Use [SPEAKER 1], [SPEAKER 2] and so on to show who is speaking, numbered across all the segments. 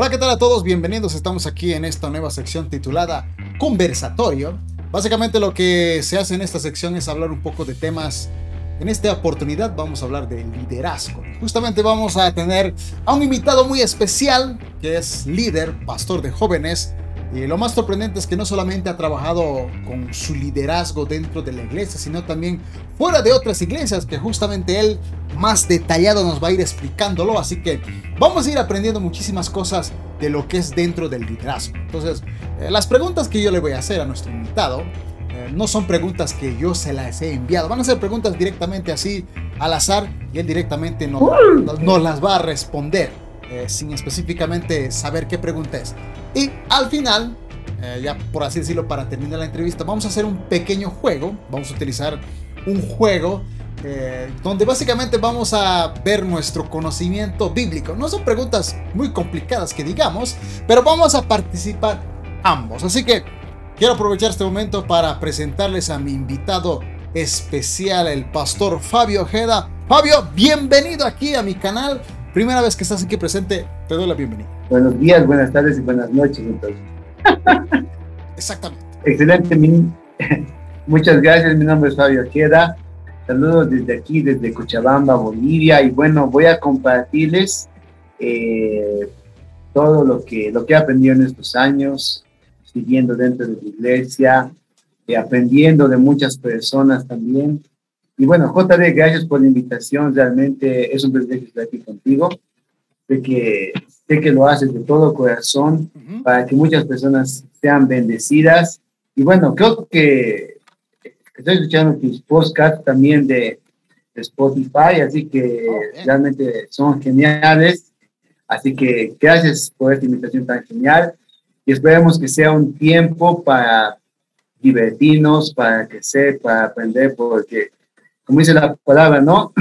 [SPEAKER 1] Hola, ¿qué tal a todos? Bienvenidos. Estamos aquí en esta nueva sección titulada Conversatorio. Básicamente lo que se hace en esta sección es hablar un poco de temas. En esta oportunidad vamos a hablar de liderazgo. Justamente vamos a tener a un invitado muy especial que es líder, pastor de jóvenes y lo más sorprendente es que no solamente ha trabajado con su liderazgo dentro de la iglesia, sino también fuera de otras iglesias, que justamente él más detallado nos va a ir explicándolo. Así que vamos a ir aprendiendo muchísimas cosas de lo que es dentro del liderazgo. Entonces, eh, las preguntas que yo le voy a hacer a nuestro invitado eh, no son preguntas que yo se las he enviado, van a ser preguntas directamente así al azar y él directamente nos, nos las va a responder. Eh, sin específicamente saber qué pregunta es. Y al final, eh, ya por así decirlo, para terminar la entrevista, vamos a hacer un pequeño juego. Vamos a utilizar un juego eh, donde básicamente vamos a ver nuestro conocimiento bíblico. No son preguntas muy complicadas que digamos, pero vamos a participar ambos. Así que quiero aprovechar este momento para presentarles a mi invitado especial, el pastor Fabio Ojeda. Fabio, bienvenido aquí a mi canal. Primera vez que estás aquí presente, te doy la bienvenida.
[SPEAKER 2] Buenos días, buenas tardes y buenas noches, entonces.
[SPEAKER 1] Exactamente.
[SPEAKER 2] Excelente, muchas gracias. Mi nombre es Fabio Queda. Saludos desde aquí, desde Cochabamba, Bolivia. Y bueno, voy a compartirles eh, todo lo que, lo que he aprendido en estos años, siguiendo dentro de la iglesia, y aprendiendo de muchas personas también. Y bueno, JD, gracias por la invitación. Realmente es un privilegio estar aquí contigo. Sé que, sé que lo haces de todo corazón para que muchas personas sean bendecidas. Y bueno, creo que estoy escuchando tus podcasts también de, Spotify, así que oh, realmente son geniales. Así que gracias por esta invitación tan genial y esperemos que sea un tiempo para divertirnos, para crecer, para aprender, porque como dice la palabra, ¿no?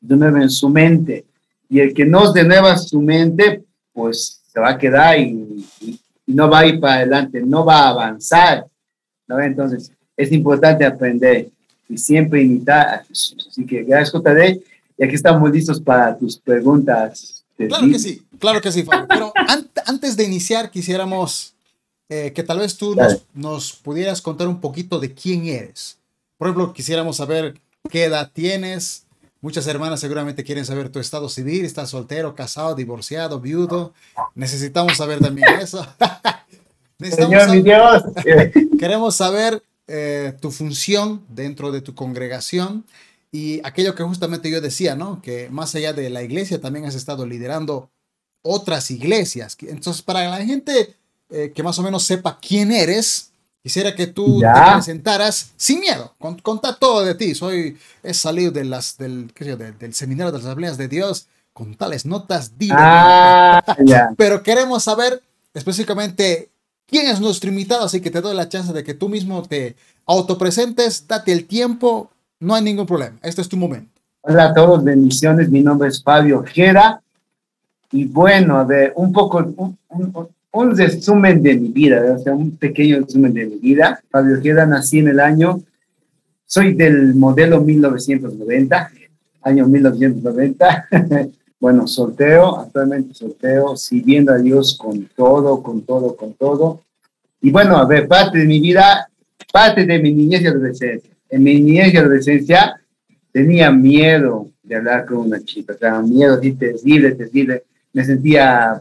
[SPEAKER 2] De nuevo en su mente. Y el que no nueva su mente, pues se va a quedar y, no va a ir para adelante, no va a avanzar. ¿no? Entonces, es importante aprender y siempre imitar a Jesús. Así que gracias, JD. Y aquí estamos listos para tus preguntas.
[SPEAKER 1] Claro que sí, claro que sí, Pero antes de iniciar, quisiéramos eh, que tal vez tú nos, nos, pudieras contar un poquito de quién eres. Por ejemplo, quisiéramos saber qué edad tienes. Muchas hermanas seguramente quieren saber tu estado civil, estás soltero, casado, divorciado, viudo. Necesitamos saber también eso.
[SPEAKER 2] Señor, mi Dios.
[SPEAKER 1] Queremos saber eh, tu función dentro de tu congregación y aquello que justamente yo decía, ¿no? Que más allá de la iglesia también has estado liderando otras iglesias. Entonces, para la gente eh, que más o menos sepa quién eres, Quisiera que tú te presentaras sin miedo, con, contá todo de ti. Soy, he salido de las, del, del, seminario de las asambleas de Dios con tales notas divinas. Ah, Pero queremos saber específicamente quién es nuestro invitado, así que te doy la chance de que tú mismo te autopresentes, date el tiempo, no hay ningún problema. Este es tu momento.
[SPEAKER 2] Hola a todos, bendiciones. Mi nombre es Fabio Gera. Y bueno, un poco, un resumen de mi vida, o sea, un pequeño resumen de mi vida. Fabio Ojeda, nací en el año, soy del modelo 1990, año 1990. bueno, sorteo, actualmente sorteo, sirviendo a Dios con todo, con todo, con todo. Y bueno, a ver, parte de mi vida, parte de mi niñez y adolescencia. En mi niñez y adolescencia tenía miedo de hablar con una chica, o sea, miedo así terrible, terrible. Me sentía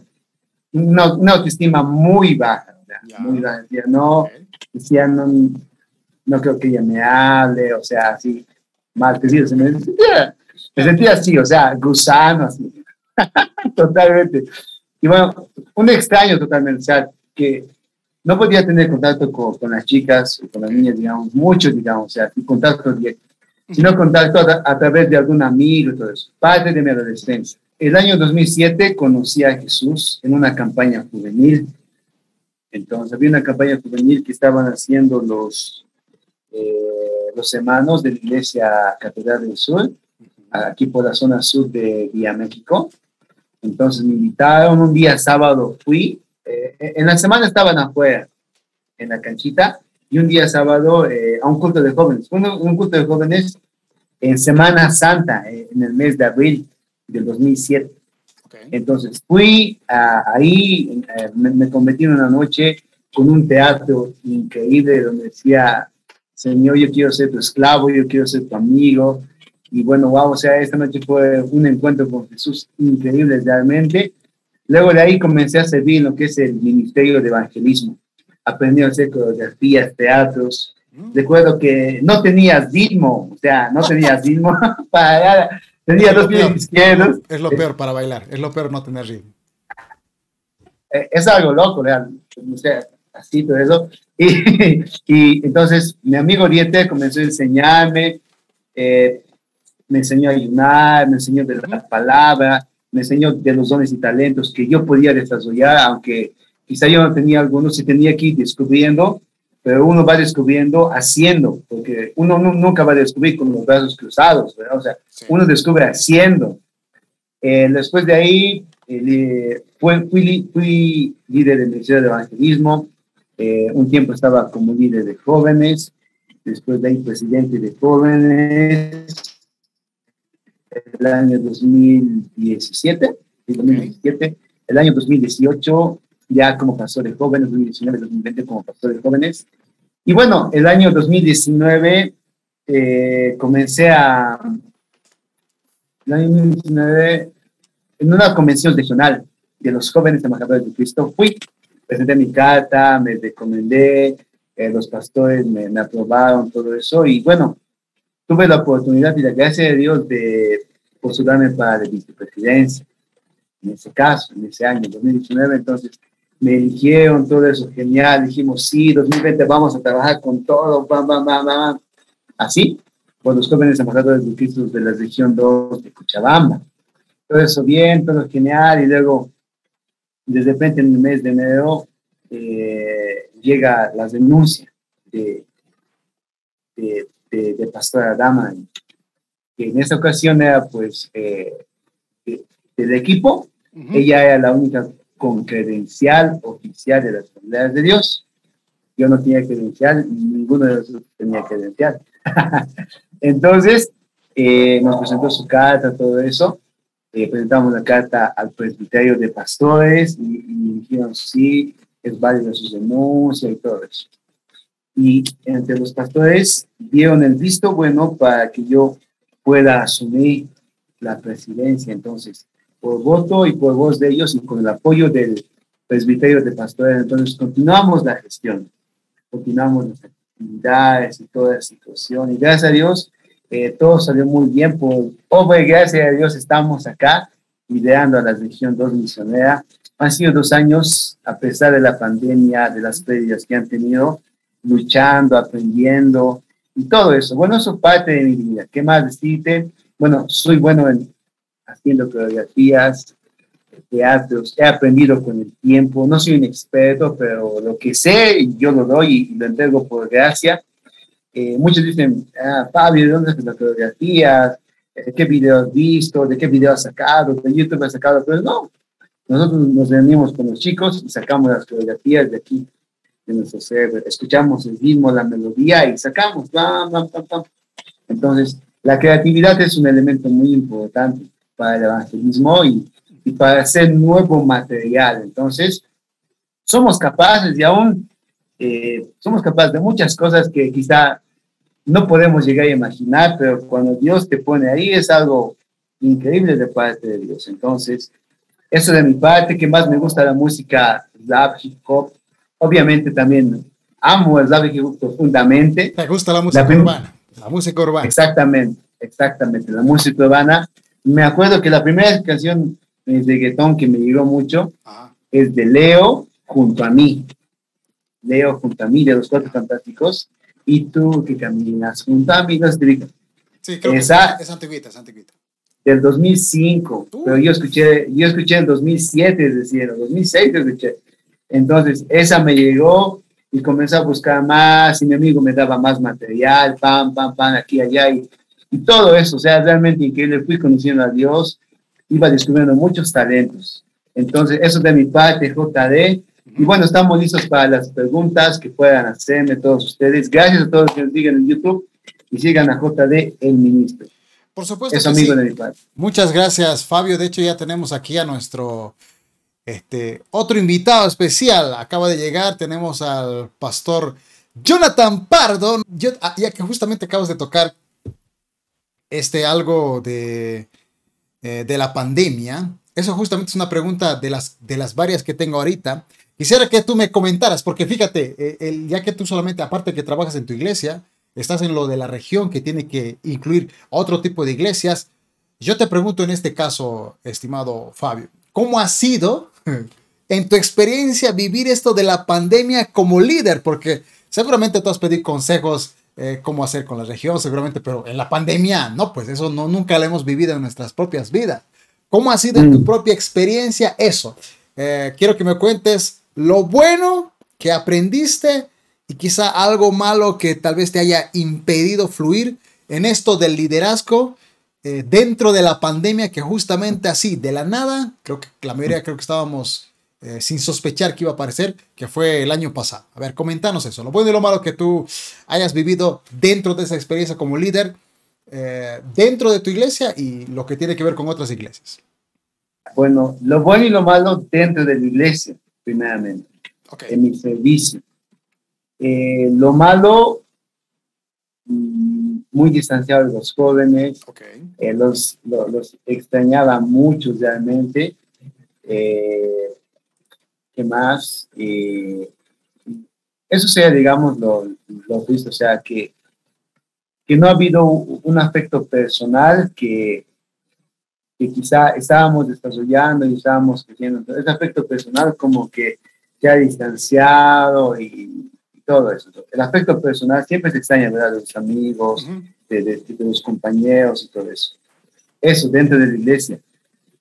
[SPEAKER 2] una, una autoestima muy baja, muy baja. Decía, no, decía, no, no creo que ella me hable, o sea, así, mal me sentía, me sentía así, o sea, gusano, así, totalmente. Y bueno, un extraño totalmente, o sea, que no podía tener contacto con, con las chicas, con las niñas, digamos, mucho, digamos, o sea, contacto directo, sino contacto a, a, través de algún amigo todo eso, parte de mi adolescencia. El año 2007 conocí a Jesús en una campaña juvenil. Entonces había una campaña juvenil que estaban haciendo los, eh, los hermanos de la Iglesia Catedral del Sur, aquí por la zona sur de Vía México. Entonces me invitaron un día sábado, fui. Eh, en la semana estaban afuera, en la canchita, y un día sábado eh, a un culto de jóvenes. Un, un culto de jóvenes en Semana Santa, en el mes de abril del 2007. Entonces fui ahí, eh, me, me, convertí en una noche con un teatro increíble donde decía, Señor, yo quiero ser tu esclavo, yo quiero ser tu amigo. Y bueno, wow, o sea, esta noche fue un encuentro con Jesús increíble realmente. Luego de ahí comencé a servir en lo que es el Ministerio de Evangelismo. Aprendí a hacer coreografías, teatros. Mm. Recuerdo que no tenía ritmo, o sea, no tenía ritmo para Tenía dos pies izquierdos.
[SPEAKER 1] Es lo peor para bailar, es lo peor no tener ritmo.
[SPEAKER 2] Eh, es algo loco, real. O sea, así, todo eso. Y, y entonces mi amigo Diete comenzó a enseñarme, eh, me enseñó a ayunar, me enseñó de la palabra, me enseñó de los dones y talentos que yo podía desarrollar, aunque quizá yo no tenía algunos, y tenía que ir descubriendo, pero uno va descubriendo haciendo, porque uno nunca va a descubrir con los brazos cruzados, ¿verdad? O sea, uno descubre haciendo. Eh, después de ahí, eh, fui, fui, fui, líder del Ministerio de Evangelismo, eh, un tiempo estaba como líder de jóvenes, después de ahí presidente de jóvenes, el año 2017, 2017 el año 2018 ya como pastor de jóvenes, 2019, 2020 como pastor de jóvenes. Y bueno, el año 2019 eh, comencé a, el año 2019, en una convención regional de los jóvenes embajadores de Cristo, fui, presenté mi carta, me recomendé, eh, los pastores me, me, aprobaron, todo eso, y bueno, tuve la oportunidad y la gracia de Dios de postularme para la vicepresidencia, en ese caso, en ese año, 2019, entonces me eligieron, todo eso genial, dijimos, sí, 2020 vamos a trabajar con todo, bam, bam, bam, bam. así, por los jóvenes embajadores de Cristo de la región 2 de Cochabamba. Todo eso bien, todo genial, y luego, de repente en el mes de enero, eh, llega la denuncia de, de, de, Pastora Dama, que en esa ocasión era pues eh, del equipo, ella era la única con credencial oficial de las comunidades de Dios. Yo no tenía credencial, ninguno de nosotros tenía credencial. Entonces, eh, nos presentó su carta, todo eso. Eh, presentamos la carta al presbiterio de pastores y, dijeron sí, es válida su denuncia y todo eso. Y entre los pastores dieron el visto bueno para que yo pueda asumir la presidencia. Entonces, por voto y por voz de ellos y con el apoyo del presbiterio de pastores. Entonces continuamos la gestión, continuamos las actividades y toda la situación. Y gracias a Dios, eh, todo salió muy bien. Por obra gracias a Dios estamos acá liderando a la región 2 misionera. Han sido dos años, a pesar de la pandemia, de las pérdidas que han tenido, luchando, aprendiendo y todo eso. Bueno, eso parte de mi vida. ¿Qué más decirte? Bueno, soy bueno en haciendo coreografías, teatros, he aprendido con el tiempo, no soy un experto, pero lo que sé yo lo doy y lo entrego por gracia. Eh, muchos dicen, ah, Fabio, ¿de dónde las coreografías? ¿De qué video has visto? ¿De qué video has sacado? ¿De YouTube has sacado? Pero no, nosotros nos reunimos con los chicos y sacamos las coreografías de aquí, de nuestro cerebro. Escuchamos el ritmo, la melodía y sacamos. Entonces, la creatividad es un elemento muy importante para el evangelismo y, y para hacer nuevo material. Entonces, somos capaces y aún eh, somos capaces de muchas cosas que quizá no podemos llegar a imaginar, pero cuando Dios te pone ahí es algo increíble de parte de Dios. Entonces, eso de mi parte, que más me gusta la música rap, hip hop, obviamente también amo el rap hip hop profundamente.
[SPEAKER 1] ¿Te gusta la música urbana? La música urbana.
[SPEAKER 2] Exactamente, exactamente, la música urbana me acuerdo que la primera canción de reggaetón que me llegó mucho es de Leo junto a mí. Leo junto a mí, de los cuatro fantásticos. Y tú que caminas junto a mí, no sé
[SPEAKER 1] Sí, creo Esa, que es, antiguita, es antiguita.
[SPEAKER 2] Del 2005, pero yo escuché, yo escuché en 2007, es decir, en 2006 escuché. Entonces, esa me llegó y comencé a buscar más y mi amigo me daba más material, pam, pam, pam, aquí, allá. Y y todo eso, o sea, realmente increíble. Fui conociendo a Dios, iba descubriendo muchos talentos. Entonces, eso de mi parte, JD. Y bueno, estamos listos para las preguntas que puedan hacerme todos ustedes. Gracias a todos los que nos digan en YouTube y sigan a JD, el ministro.
[SPEAKER 1] Por supuesto.
[SPEAKER 2] Es amigo de mi padre.
[SPEAKER 1] Muchas gracias, Fabio. De hecho, ya tenemos aquí a nuestro este, otro invitado especial. Acaba de llegar. Tenemos al pastor Jonathan Pardo. Yo, ah, ya que justamente acabas de tocar este algo de, eh, de la pandemia. Eso justamente es una pregunta de las, de las varias que tengo ahorita. Quisiera que tú me comentaras, porque fíjate, eh, ya que tú solamente, aparte que trabajas en tu iglesia, estás en lo de la región que tiene que incluir otro tipo de iglesias. Yo te pregunto en este caso, estimado Fabio, ¿cómo ha sido en tu experiencia vivir esto de la pandemia como líder? Porque seguramente tú has pedido consejos eh, cómo hacer con la región, seguramente, pero en la pandemia, no, pues eso no, nunca lo hemos vivido en nuestras propias vidas. ¿Cómo ha sido en tu mm. propia experiencia eso? Eh, quiero que me cuentes lo bueno que aprendiste y quizá algo malo que tal vez te haya impedido fluir en esto del liderazgo eh, dentro de la pandemia que justamente así, de la nada, creo que la mayoría creo que estábamos eh, sin sospechar que iba a aparecer, que fue el año pasado. A ver, comentanos eso, lo bueno y lo malo que tú hayas vivido dentro de esa experiencia como líder, eh, dentro de tu iglesia y lo que tiene que ver con otras iglesias.
[SPEAKER 2] Bueno, lo bueno y lo malo dentro de la iglesia, primeramente, en mi servicio. Eh, lo malo, mm, muy distanciado de los jóvenes, eh, los, los, extrañaba mucho realmente. Eh, ¿Qué más? eso sea, digamos, lo, lo visto, o sea, que, que no ha habido un aspecto personal que, que quizá estábamos desarrollando y estábamos creciendo. ese aspecto personal como que se ha distanciado y, todo eso. El aspecto personal siempre se extraña, ¿verdad? De los amigos, de, de, los compañeros y todo eso. Eso dentro de la iglesia.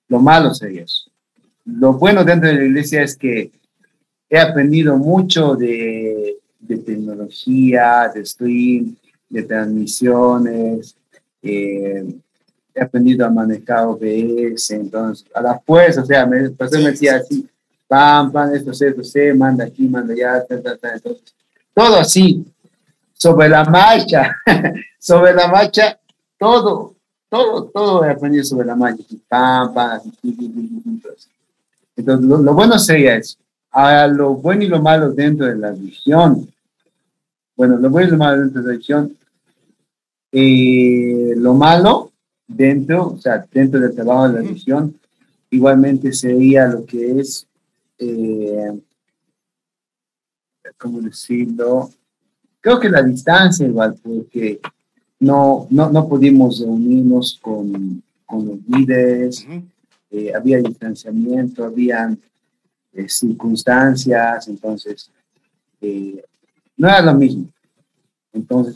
[SPEAKER 2] Lo malo sería eso. Lo bueno dentro de la iglesia es que he aprendido mucho de, de tecnología, de stream, de transmisiones. Eh, he aprendido a manejar OBS, entonces, a la fuerza, o sea, me, el me decía así, pam, pam, esto, esto, se manda aquí, manda allá, ta, ta, ta, entonces, todo así, sobre la marcha, sobre la marcha, todo, todo, todo he aprendido sobre la marcha. Entonces, lo, bueno sería eso. A lo bueno y lo malo dentro de la religión. Bueno, lo bueno y lo malo dentro de la religión. Eh, lo malo dentro, o sea, dentro del trabajo de la religión, igualmente sería lo que es eh, ¿cómo decirlo? Creo que la distancia igual, porque no, no, no pudimos reunirnos con, con los líderes, eh, había distanciamiento, había eh, circunstancias, entonces eh, no era lo mismo. Entonces,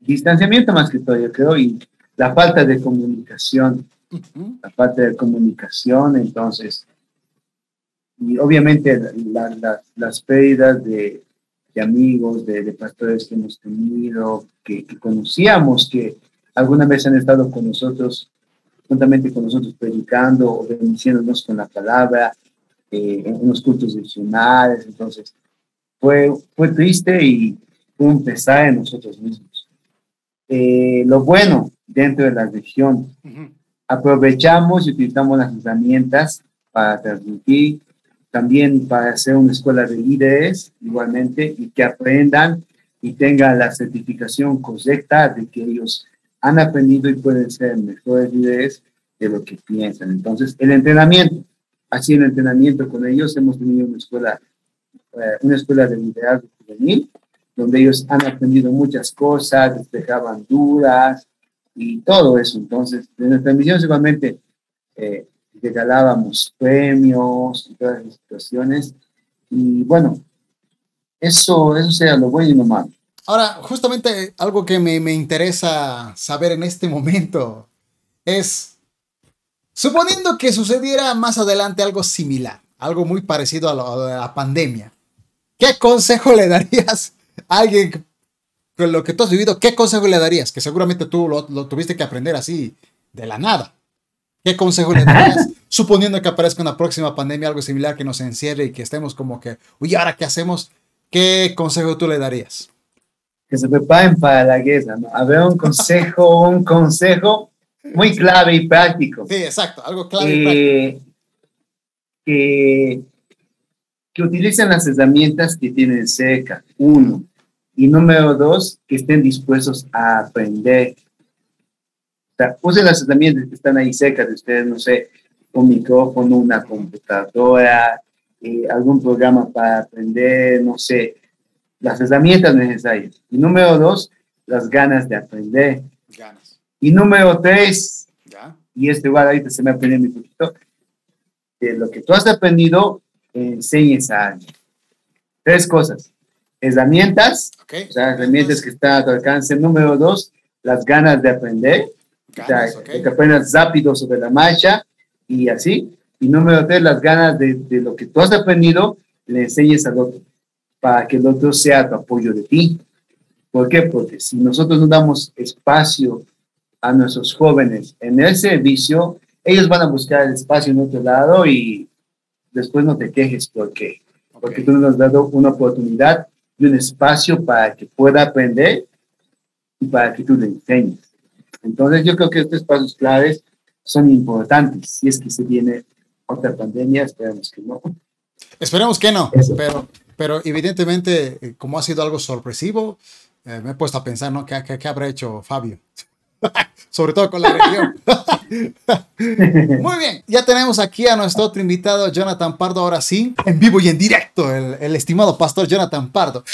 [SPEAKER 2] distanciamiento más que todo, yo creo, y la falta de comunicación, la falta de comunicación, entonces y obviamente las pérdidas de, amigos, de, pastores que hemos tenido, que, conocíamos, que alguna vez han estado con nosotros, juntamente con nosotros predicando o bendiciéndonos con la palabra, eh, en unos cultos adicionales. Entonces, fue, fue triste y un pesar en nosotros mismos. Eh, lo bueno dentro de la región, aprovechamos y utilizamos las herramientas para transmitir también para hacer una escuela de líderes igualmente y que aprendan y tengan la certificación correcta de que ellos han aprendido y pueden ser mejores líderes de lo que piensan. Entonces, el entrenamiento, así el entrenamiento con ellos, hemos tenido una escuela, eh, una escuela de liderazgo juvenil, donde ellos han aprendido muchas cosas, despejaban dudas y todo eso. Entonces, en nuestra misión igualmente eh, regalábamos premios y todas las situaciones. Y bueno, eso, eso sea lo bueno y lo malo.
[SPEAKER 1] Ahora, justamente algo que me, me interesa saber en este momento es, suponiendo que sucediera más adelante algo similar, algo muy parecido a, la pandemia, ¿qué consejo le darías a alguien con lo que tú has vivido? ¿Qué consejo le darías? Que seguramente tú lo, lo tuviste que aprender así de la nada. ¿Qué consejo le darías? Suponiendo que aparezca una próxima pandemia, algo similar que nos encierre y que estemos como que, uy, ¿ahora qué hacemos? ¿Qué consejo tú le darías?
[SPEAKER 2] Que se preparen para la guerra, ¿no? A ver, un consejo, un consejo muy clave y práctico.
[SPEAKER 1] Sí, exacto, algo clave y práctico.
[SPEAKER 2] Eh, que, que utilicen las herramientas que tienen cerca, uno. Y número dos, que estén dispuestos a aprender. O sea, usen las herramientas que están ahí cerca de ustedes, no sé, un micrófono, una computadora, eh, algún programa para aprender, no sé, las herramientas necesarias. Y número dos, las ganas de aprender.
[SPEAKER 1] Ganas.
[SPEAKER 2] Y número tres,
[SPEAKER 1] ¿Ya?
[SPEAKER 2] y este igual ahorita se me ha aprendido un poquito, de lo que tú has aprendido, enseñes a alguien. Tres cosas. Herramientas,
[SPEAKER 1] Ok.
[SPEAKER 2] o sea, herramientas que están a tu alcance. Número dos, las ganas de aprender, o sea,
[SPEAKER 1] Ganas, ok.
[SPEAKER 2] que aprendas rápido sobre la marcha y así. Y número tres, las ganas de, de lo que tú has aprendido, le enseñes al otro, para que el otro sea tu apoyo de ti. ¿Por qué? Porque si nosotros no damos espacio a nuestros jóvenes en el servicio, ellos van a buscar el espacio en otro lado y después no te quejes porque, porque tú nos has dado una oportunidad y un espacio para que pueda aprender y para que tú le enseñes. Entonces yo creo que estos pasos claves son importantes. Si es que se viene otra pandemia, esperemos que no.
[SPEAKER 1] Esperemos que no,
[SPEAKER 2] Eso.
[SPEAKER 1] pero, pero evidentemente, eh, como ha sido algo sorpresivo, eh, me he puesto a pensar, ¿no? ¿Qué, qué, qué habrá hecho Fabio? Sobre todo con la región. Muy bien, ya tenemos aquí a nuestro otro invitado, Jonathan Pardo, ahora sí, en vivo y en directo, el, el estimado pastor Jonathan Pardo.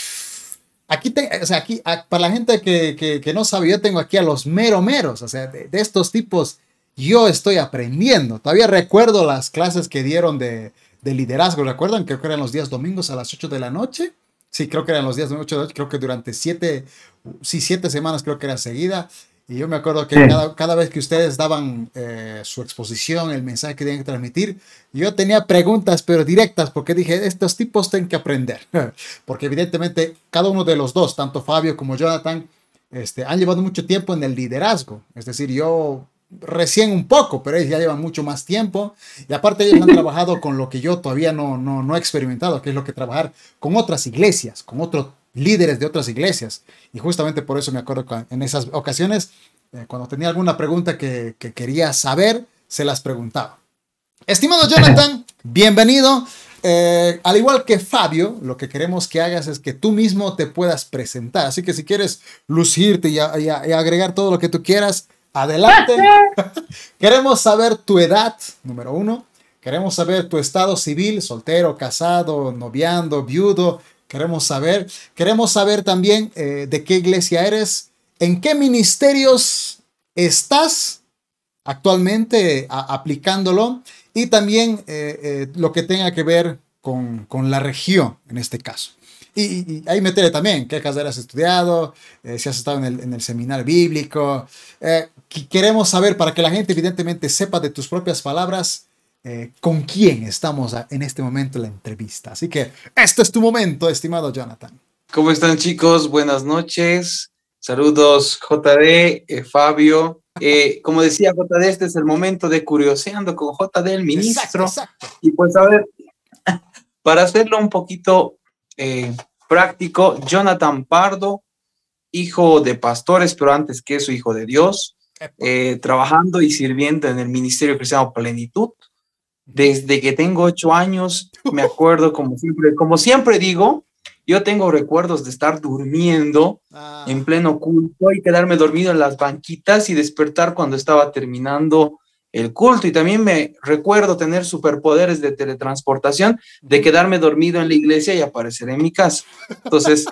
[SPEAKER 1] Aquí, te- o sea, aquí, a- para la gente que, que, que no sabe, yo tengo aquí a los mero meros, o sea, de, de estos tipos, yo estoy aprendiendo. Todavía recuerdo las clases que dieron de, de liderazgo, ¿recuerdan? Creo que eran los días domingos a las 8 de la noche. Sí, creo que eran los días de 8 de la noche, creo que durante siete, sí, siete semanas creo que era seguida. Y yo me acuerdo que
[SPEAKER 2] Sí.
[SPEAKER 1] cada, cada vez que ustedes daban eh, su exposición, el mensaje que tenían que transmitir, yo tenía preguntas, pero directas, porque dije, estos tipos tienen que aprender. porque evidentemente cada uno de los dos, tanto Fabio como Jonathan, este, han llevado mucho tiempo en el liderazgo. Es decir, yo recién un poco, pero ellos ya llevan mucho más tiempo. Y aparte ellos han trabajado con lo que yo todavía no, no, no he experimentado, que es lo que trabajar con otras iglesias, con otros líderes de otras iglesias. Y justamente por eso me acuerdo que en esas ocasiones, eh, cuando tenía alguna pregunta que, que quería saber, se las preguntaba. Estimado Jonathan, bienvenido. Eh, al igual que Fabio, lo que queremos que hagas es que tú mismo te puedas presentar. Así que si quieres lucirte y, a- y a- y agregar todo lo que tú quieras, adelante. queremos saber tu edad, número uno. Queremos saber tu estado civil, soltero, casado, noviando, viudo. Queremos saber. Queremos saber también eh, de qué iglesia eres, en qué ministerios estás actualmente a- aplicándolo y también eh, eh, lo que tenga que ver con, con la región en este caso. Y, y- ahí meterle también qué carrera has estudiado, eh, si has estado en el, en el seminario bíblico. Eh, queremos saber para que la gente evidentemente sepa de tus propias palabras eh, con quién estamos en este momento en la entrevista. Así que este es tu momento, estimado Jonathan.
[SPEAKER 3] ¿Cómo están chicos? Buenas noches. Saludos JD, eh, Fabio. Eh, como decía JD, este es el momento de curioseando con JD, el ministro.
[SPEAKER 1] Exacto, exacto.
[SPEAKER 3] Y pues a ver, para hacerlo un poquito eh, práctico, Jonathan Pardo, hijo de pastores, pero antes que eso, hijo de Dios, eh, trabajando y sirviendo en el Ministerio Cristiano Plenitud. Desde que tengo ocho años, me acuerdo como siempre, como siempre digo, yo tengo recuerdos de estar durmiendo
[SPEAKER 1] Ah,
[SPEAKER 3] en pleno culto y quedarme dormido en las banquitas y despertar cuando estaba terminando el culto. Y también me recuerdo tener superpoderes de teletransportación, de quedarme dormido en la iglesia y aparecer en mi casa. Entonces,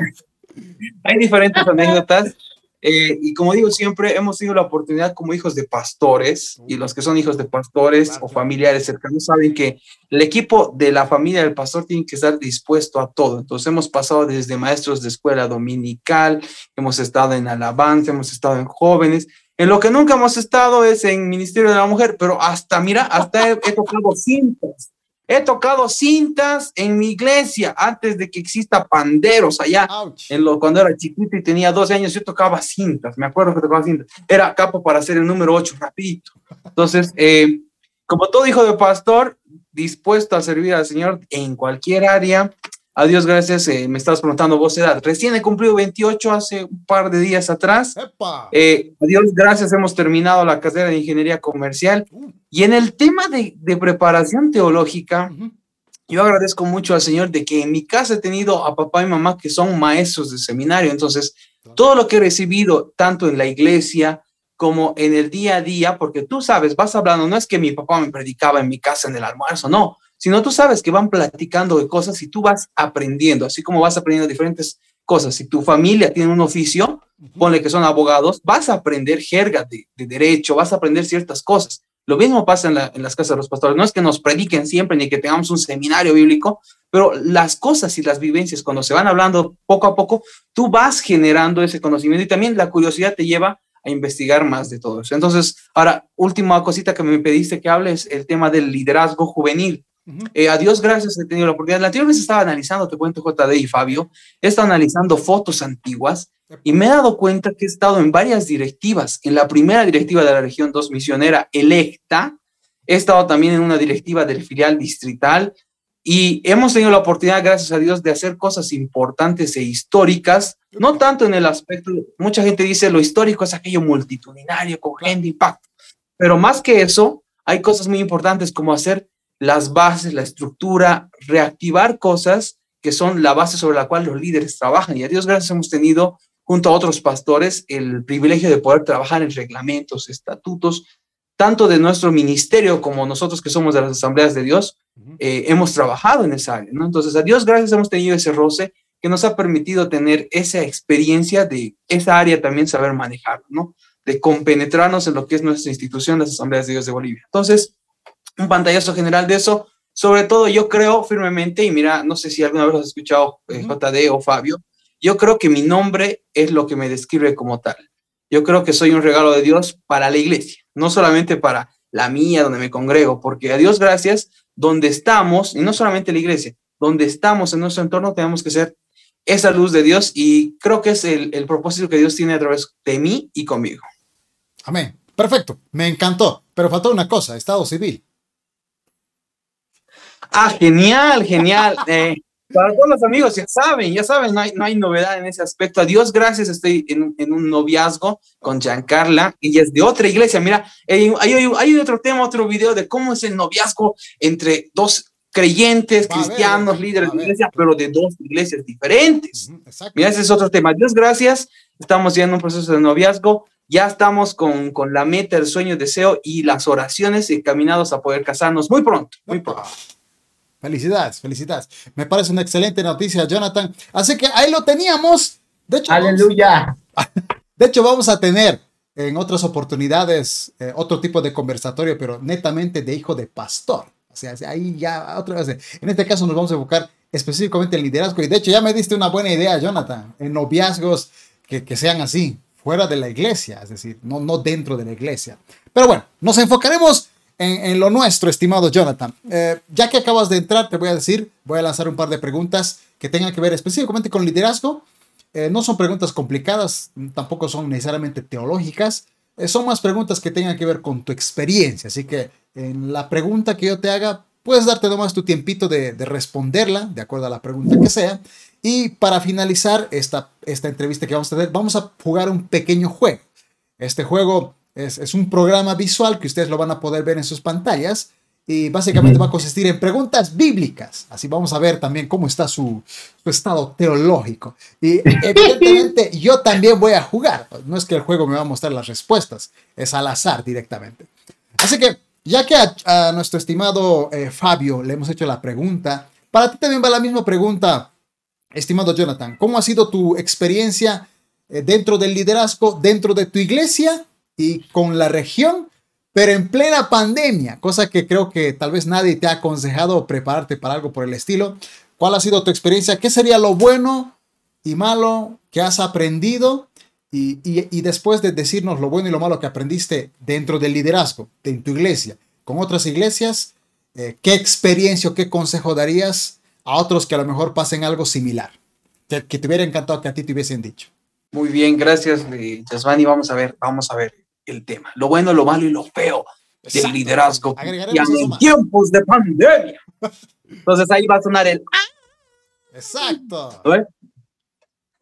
[SPEAKER 3] hay diferentes anécdotas. Eh, y como digo siempre, hemos tenido la oportunidad como hijos de pastores, y los que son hijos de pastores o familiares cercanos saben que el equipo de la familia del pastor tiene que estar dispuesto a todo. Entonces hemos pasado desde maestros de escuela dominical, hemos estado en alabanza, hemos estado en jóvenes. En lo que nunca hemos estado es en Ministerio de la Mujer, pero hasta, mira, hasta he, he tocado cintas. He tocado cintas en mi iglesia antes de que exista panderos allá.
[SPEAKER 1] ouch.
[SPEAKER 3] En lo, cuando era chiquito y tenía 12 años, yo tocaba cintas. Me acuerdo que tocaba cintas. Era capo para hacer el número 8 rapidito. Entonces, eh, como todo hijo de pastor, dispuesto a servir al Señor en cualquier área, A Dios gracias, eh, me estabas preguntando vos edad. Recién he cumplido 28 hace un par de días atrás. Eh, a Dios gracias, hemos terminado la carrera de ingeniería comercial. Uh. Y en el tema de, de preparación teológica, yo agradezco mucho al Señor de que en mi casa he tenido a papá y mamá que son maestros de seminario. Entonces, todo lo que he recibido, tanto en la iglesia como en el día a día, porque tú sabes, vas hablando, no es que mi papá me predicaba en mi casa en el almuerzo, no, sino tú sabes que van platicando de cosas y tú vas aprendiendo, así como vas aprendiendo diferentes cosas. Si tu familia tiene un oficio, ponle que son abogados, vas a aprender jerga de, derecho, vas a aprender ciertas cosas. Lo mismo pasa en, en, las casas de los pastores. No es que nos prediquen siempre ni que tengamos un seminario bíblico, pero las cosas y las vivencias, cuando se van hablando poco a poco, tú vas generando ese conocimiento y también la curiosidad te lleva a investigar más de todo eso. Entonces, ahora, última cosita que me pediste que hable es el tema del liderazgo juvenil. Eh, a Dios gracias he tenido la oportunidad. La anterior vez estaba analizando, te cuento JD y Fabio, he estado analizando fotos antiguas y me he dado cuenta que he estado en varias directivas. En la primera directiva de la región 2 misionera electa, he estado también en una directiva del filial distrital y hemos tenido la oportunidad, gracias a Dios, de hacer cosas importantes e históricas, no tanto en el aspecto, mucha gente dice lo histórico es aquello multitudinario, con gente, impacto, pero más que eso, hay cosas muy importantes como hacer las bases, la estructura, reactivar cosas que son la base sobre la cual los líderes trabajan. Y a Dios gracias hemos tenido, junto a otros pastores, el privilegio de poder trabajar en reglamentos, estatutos, tanto de nuestro ministerio como nosotros que somos de las asambleas de Dios, eh, hemos trabajado en esa área, ¿no? Entonces, a Dios gracias hemos tenido ese roce que nos ha permitido tener esa experiencia de esa área también saber manejar, ¿no? De compenetrarnos en lo que es nuestra institución, las asambleas de Dios de Bolivia. Entonces, un pantallazo general de eso. Sobre todo, yo creo firmemente, y mira, no sé si alguna vez lo has escuchado eh, JD o Fabio, yo creo que mi nombre es lo que me describe como tal. Yo creo que soy un regalo de Dios para la iglesia, no solamente para la mía, donde me congrego, porque a Dios gracias, donde estamos, y no solamente la iglesia, donde estamos en nuestro entorno, tenemos que ser esa luz de Dios y creo que es el, el propósito que Dios tiene a través de mí y conmigo.
[SPEAKER 1] Amén. Perfecto, me encantó, pero faltó una cosa, Estado civil.
[SPEAKER 3] Ah, genial, genial. Eh, para todos los amigos, ya saben, ya saben, no hay, no hay novedad en ese aspecto. A Dios gracias, estoy en, en un noviazgo con Giancarla, ella es de otra iglesia. Mira, hay, hay, otro tema, otro video de cómo es el noviazgo entre dos creyentes, cristianos, líderes de iglesia, pero de dos iglesias diferentes. Mira, ese es otro tema. Dios gracias, estamos ya en un proceso de noviazgo, ya estamos con, con la meta, el sueño, el deseo y las oraciones encaminados a poder casarnos muy pronto, muy pronto.
[SPEAKER 1] Felicidades, felicidades. Me parece una excelente noticia, Jonathan. Así que ahí lo teníamos. De hecho,
[SPEAKER 2] aleluya.
[SPEAKER 1] de hecho, vamos a tener en otras oportunidades eh, otro tipo de conversatorio, pero netamente de hijo de pastor. O sea, ahí ya otra vez. En este caso nos vamos a enfocar específicamente en liderazgo. Y de hecho ya me diste una buena idea, Jonathan, en noviazgos que, que sean así, fuera de la iglesia, es decir, no, no dentro de la iglesia. Pero bueno, nos enfocaremos en, lo nuestro, estimado Jonathan. Eh, ya que acabas de entrar, te voy a decir, voy a lanzar un par de preguntas que tengan que ver específicamente con liderazgo. Eh, no son preguntas complicadas, tampoco son necesariamente teológicas, eh, son más preguntas que tengan que ver con tu experiencia. Así que en la pregunta que yo te haga, puedes darte nomás tu tiempito de, de responderla, de acuerdo a la pregunta que sea. Y para finalizar esta, esta entrevista que vamos a tener, vamos a jugar un pequeño juego. Este juego es, un programa visual que ustedes lo van a poder ver en sus pantallas y básicamente va a consistir en preguntas bíblicas. Así vamos a ver también cómo está su, estado teológico. Y evidentemente yo también voy a jugar. No es que el juego me va a mostrar las respuestas, es al azar directamente. Así que ya que a, nuestro estimado eh, Fabio le hemos hecho la pregunta, para ti también va la misma pregunta, estimado Jonathan. ¿Cómo ha sido tu experiencia eh, dentro del liderazgo, dentro de tu iglesia y con la región, pero en plena pandemia, cosa que creo que tal vez nadie te ha aconsejado prepararte para algo por el estilo. ¿Cuál ha sido tu experiencia? ¿Qué sería lo bueno y malo que has aprendido? Y, y, después de decirnos lo bueno y lo malo que aprendiste dentro del liderazgo, de tu iglesia, con otras iglesias, eh, ¿qué experiencia o qué consejo darías a otros que a lo mejor pasen algo similar? Que, que te hubiera encantado que a ti te hubiesen dicho.
[SPEAKER 3] Muy bien, gracias, Yasmani. Vamos a ver, vamos a ver el tema, lo bueno, lo malo y lo feo del liderazgo y en tiempos de pandemia. Entonces ahí va a sonar el...
[SPEAKER 1] Exacto.
[SPEAKER 3] ¿Lo ves?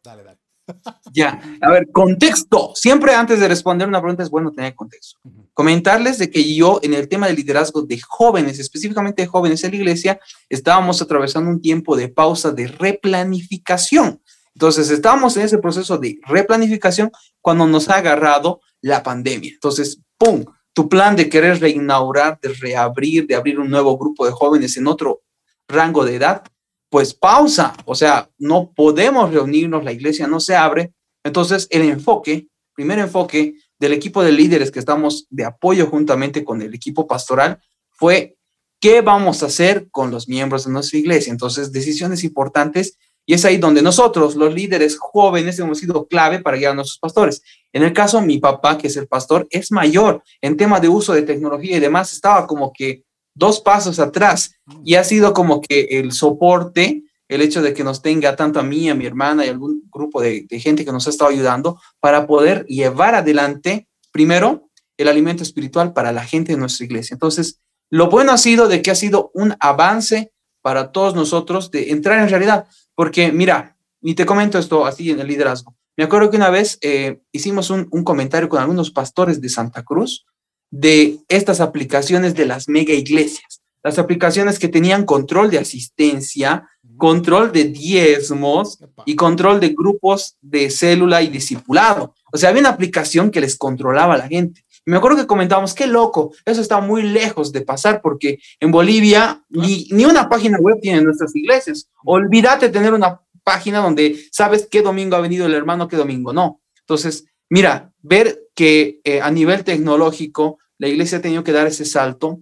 [SPEAKER 1] Dale, dale.
[SPEAKER 3] Ya, a ver, contexto. Siempre antes de responder una pregunta es bueno tener contexto.
[SPEAKER 1] Ujú.
[SPEAKER 3] Comentarles de que yo en el tema de liderazgo de jóvenes, específicamente de jóvenes en la iglesia, estábamos atravesando un tiempo de pausa de replanificación. Entonces, estábamos en ese proceso de replanificación cuando nos ha agarrado la pandemia. Entonces, ¡pum! Tu plan de querer reinaugurar, de reabrir, de abrir un nuevo grupo de jóvenes en otro rango de edad, pues pausa. O sea, no podemos reunirnos, la iglesia no se abre. Entonces, el enfoque, primer enfoque del equipo de líderes que estamos de apoyo juntamente con el equipo pastoral fue qué vamos a hacer con los miembros de nuestra iglesia. Entonces, decisiones importantes y es ahí donde nosotros, los líderes jóvenes, hemos sido clave para guiar a nuestros pastores. En el caso, mi papá, que es el pastor, es mayor en tema de uso de tecnología y demás, estaba como que dos pasos atrás y ha sido como que el soporte, el hecho de que nos tenga tanto a mí, a mi hermana y algún grupo de, de gente que nos ha estado ayudando para poder llevar adelante, primero, el alimento espiritual para la gente de nuestra iglesia. Entonces, lo bueno ha sido de que ha sido un avance para todos nosotros de entrar en realidad, porque mira, y te comento esto así en el liderazgo. Me acuerdo que una vez eh, hicimos un, un comentario con algunos pastores de Santa Cruz de estas aplicaciones de las mega iglesias, las aplicaciones que tenían control de asistencia, control de diezmos y control de grupos de célula y discipulado. O sea, había una aplicación que les controlaba a la gente. Me acuerdo que comentábamos, qué loco, eso está muy lejos de pasar porque en Bolivia ni, ni una página web tienen nuestras iglesias. Olvídate tener una página donde sabes qué domingo ha venido el hermano, qué domingo no. Entonces, mira, ver que eh, a nivel tecnológico la iglesia ha tenido que dar ese salto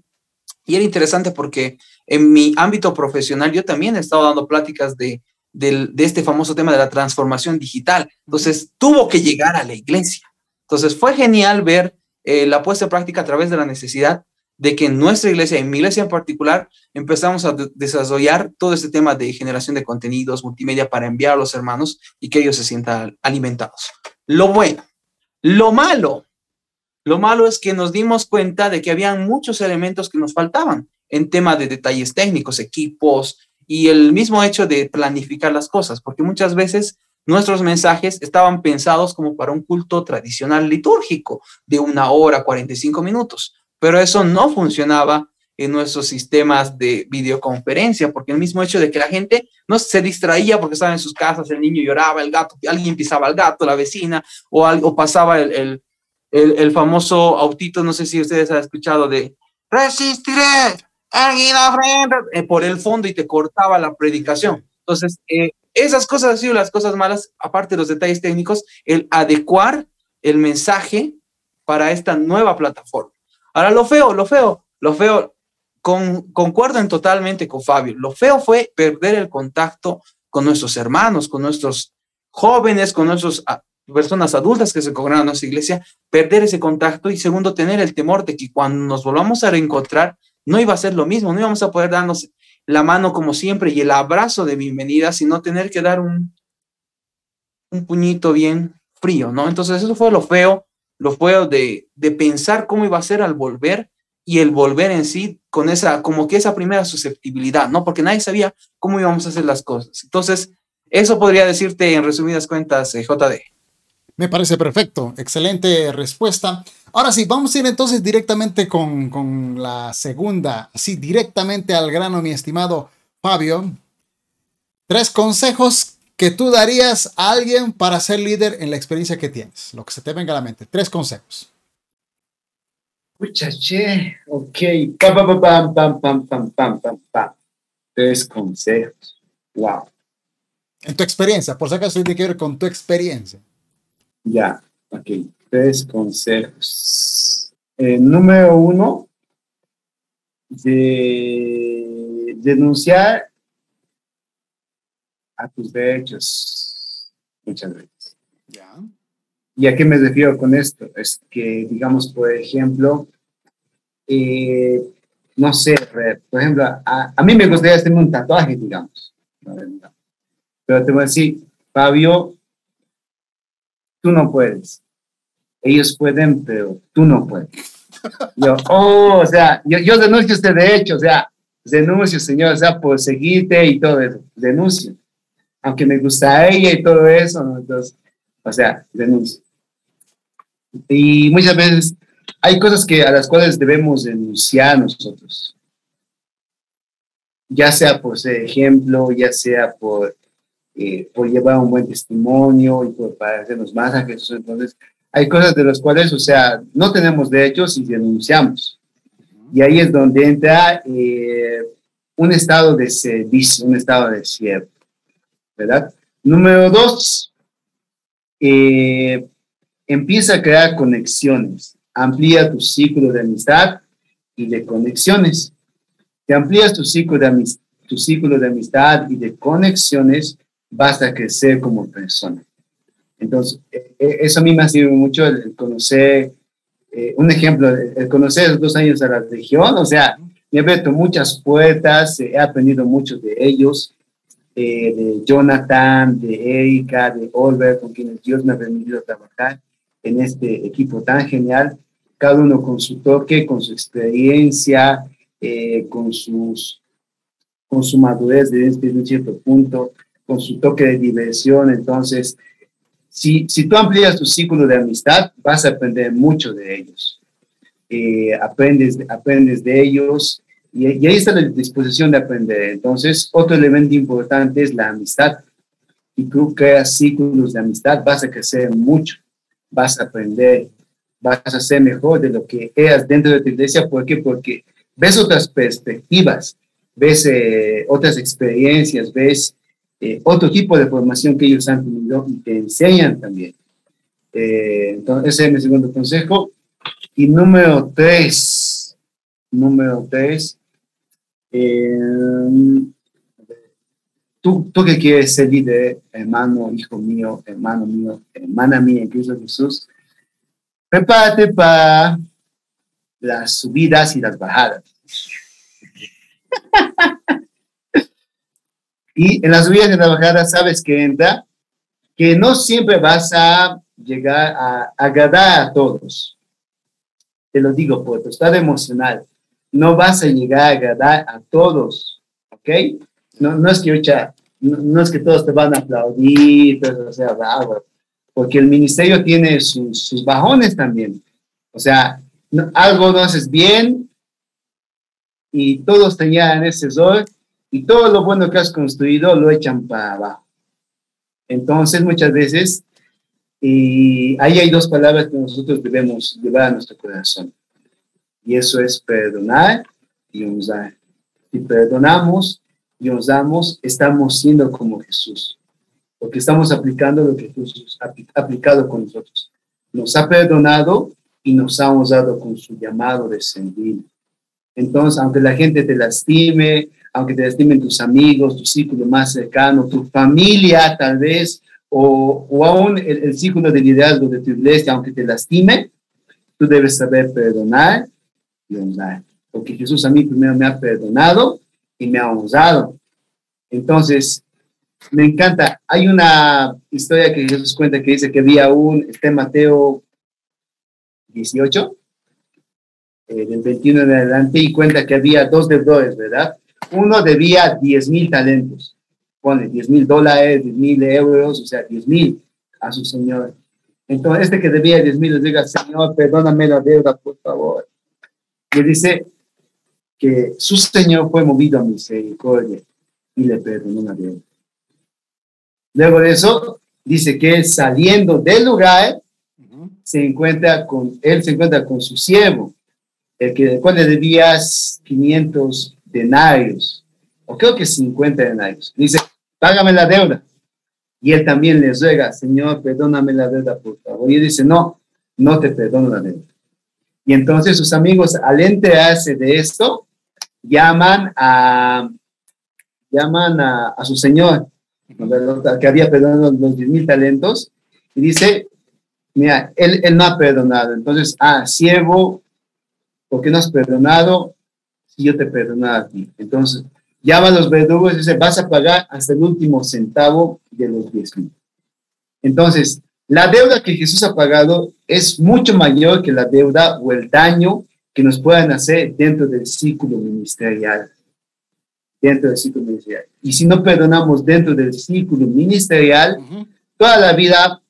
[SPEAKER 3] y era interesante porque en mi ámbito profesional yo también he estado dando pláticas de, del- de este famoso tema de la transformación digital. Entonces, tuvo que llegar a la iglesia. Entonces, fue genial ver eh, la puesta en práctica a través de la necesidad de que en nuestra iglesia, en mi iglesia en particular, empezamos a de- desarrollar todo este tema de generación de contenidos multimedia para enviar a los hermanos y que ellos se sientan alimentados. Lo bueno. Lo malo. Lo malo es que nos dimos cuenta de que habían muchos elementos que nos faltaban en tema de detalles técnicos, equipos y el mismo hecho de planificar las cosas, porque muchas veces nuestros mensajes estaban pensados como para un culto tradicional litúrgico de una hora, 45 minutos, pero eso no funcionaba en nuestros sistemas de videoconferencia, porque el mismo hecho de que la gente no se distraía porque estaba en sus casas, el niño lloraba, el gato, alguien pisaba al gato, la vecina, o, algo, pasaba el, el, el, famoso autito, no sé si ustedes han escuchado de resistiré, eh, por el fondo y te cortaba la predicación. Entonces, eh, esas cosas han sido las cosas malas, aparte de los detalles técnicos, el adecuar el mensaje para esta nueva plataforma. Ahora, lo feo, lo feo, lo feo, con, concuerdo en totalmente con Fabio, lo feo fue perder el contacto con nuestros hermanos, con nuestros jóvenes, con nuestras personas adultas que se congregan en nuestra iglesia, perder ese contacto y segundo, tener el temor de que cuando nos volvamos a reencontrar, no iba a ser lo mismo, no íbamos a poder darnos la mano como siempre y el abrazo de bienvenida, sino tener que dar un, un puñito bien frío, ¿no? Entonces eso fue lo feo, lo feo de, de pensar cómo iba a ser al volver y el volver en sí con esa, como que esa primera susceptibilidad, ¿no? Porque nadie sabía cómo íbamos a hacer las cosas. Entonces, eso podría decirte en resumidas cuentas, eh, JD.
[SPEAKER 1] Me parece perfecto, excelente respuesta. Ahora sí, vamos a ir entonces directamente con, con la segunda, así directamente al grano, mi estimado Fabio. Tres consejos que tú darías a alguien para ser líder en la experiencia que tienes, lo que se te venga a la mente. Tres consejos.
[SPEAKER 2] Muchache, ok. Tres consejos. Wow.
[SPEAKER 1] En tu experiencia, por si acaso tiene que ver con tu experiencia.
[SPEAKER 2] Ya, ok. Tres consejos. Eh, número uno, de denunciar a tus derechos muchas veces.
[SPEAKER 1] Ya.
[SPEAKER 2] ¿Y a qué me refiero con esto? Es que, digamos, por ejemplo, eh, no sé, por ejemplo, a, a mí me gustaría hacerme un tatuaje, digamos. Pero te voy a decir, Fabio, tú no puedes. Ellos pueden, pero tú no puedes. Yo, oh, o sea, yo, yo denuncio este derecho, o sea, denuncio, señor, o sea, por seguirte y todo eso, denuncio. aunque me gusta ella y todo eso, ¿no? entonces, o sea, denuncio. Y muchas veces hay cosas que, a las cuales debemos denunciar nosotros, ya sea por ser ejemplo, ya sea por, eh, por llevar un buen testimonio y por parecernos más a Jesús. Entonces, hay cosas de las cuales, o sea, no tenemos derechos y denunciamos. Y ahí es donde entra eh, un estado de servicio, un estado de siervo, ¿verdad? Número dos, eh, empieza a crear conexiones, amplía tu ciclo de amistad y de conexiones. Te amplías tu ciclo de, tu ciclo de amistad y de conexiones, vas a crecer como persona. Entonces, e, e, eso a mí me ha sido mucho el, conocer, eh, un ejemplo, el conocer los dos años a la región, o sea, me he abierto muchas puertas, he aprendido mucho de ellos, eh, de Jonathan, de Erika, de Oliver, con quienes Dios me ha permitido trabajar en este equipo tan genial, cada uno con su toque, con su experiencia, eh, con, sus, con su madurez desde un cierto punto, con su toque de diversión. Entonces, si, si tú amplías tu círculo de amistad, vas a aprender mucho de ellos. Eh, aprendes, aprendes de ellos y, y, ahí está la disposición de aprender. Entonces, otro elemento importante es la amistad. Y tú creas círculos de amistad, vas a crecer mucho, vas a aprender, vas a ser mejor de lo que eras dentro de tu iglesia. ¿Por qué? Porque ves otras perspectivas, ves eh, otras experiencias, ves eh, otro tipo de formación que ellos han tenido y te enseñan también. Eh, entonces, ese es mi segundo consejo. Y número tres, número tres, eh, tú, tú que quieres ser líder, hermano, hijo mío, hermano mío, hermana mía en Cristo Jesús, prepárate para las subidas y las bajadas. y en las subidas y bajadas sabes que entra que no siempre vas a llegar a agradar a todos te lo digo por tu estado emocional, no vas a llegar a agradar a todos, ¿ok? No, no es que, no, es que todos te van a aplaudir, o sea, porque el ministerio tiene sus, bajones también. O sea, algo no haces bien y todos tenían ese sol y todo lo bueno que has construido lo echan para abajo. Entonces, muchas veces y ahí hay dos palabras que nosotros debemos llevar a nuestro corazón. Y eso es perdonar y honrar. Si perdonamos y honramos, estamos siendo como Jesús. Porque estamos aplicando lo que Jesús ha aplicado con nosotros. Nos ha perdonado y nos ha honrado con su llamado de servir. Entonces, aunque la gente te lastime, aunque te lastimen tus amigos, tu círculo más cercano, tu familia tal vez, o, o aún el, el, círculo de liderazgo de tu iglesia, aunque te lastime, tú debes saber perdonar y honrar. Porque Jesús a mí primero me ha perdonado y me ha honrado. Entonces, me encanta. Hay una historia que Jesús cuenta que dice que había un, está Mateo 18, eh, del 21 en adelante, y cuenta que había dos deudores, ¿verdad? Uno debía 10 mil talentos pone 10 mil dólares, 10 mil euros, o sea, 10 mil a su señor. Entonces, este que debía 10 mil le diga, Señor, perdóname la deuda, por favor. Y dice que su señor fue movido a misericordia y le perdonó la deuda. Luego de eso, dice que él saliendo del lugar, se encuentra con, él se encuentra con su siervo, el que después le debía 500 denarios o creo que 50 denarios. Dice, págame la deuda. Y él también les ruega, Señor, perdóname la deuda, por favor. Y él dice, no, no te perdono la deuda. Y entonces sus amigos, al enterarse de esto, llaman a, llaman a, su señor, que había perdonado los 10 mil talentos, y dice, mira, él, él no ha perdonado. Entonces, ah, siervo, ¿por qué no has perdonado? Si yo te perdono a ti. Entonces, llama a los verdugos y dice, vas a pagar hasta el último centavo de los diez mil. Entonces, la deuda que Jesús ha pagado es mucho mayor que la deuda o el daño que nos puedan hacer dentro del círculo ministerial. dentro del círculo ministerial. Y si no perdonamos dentro del círculo ministerial, toda la vida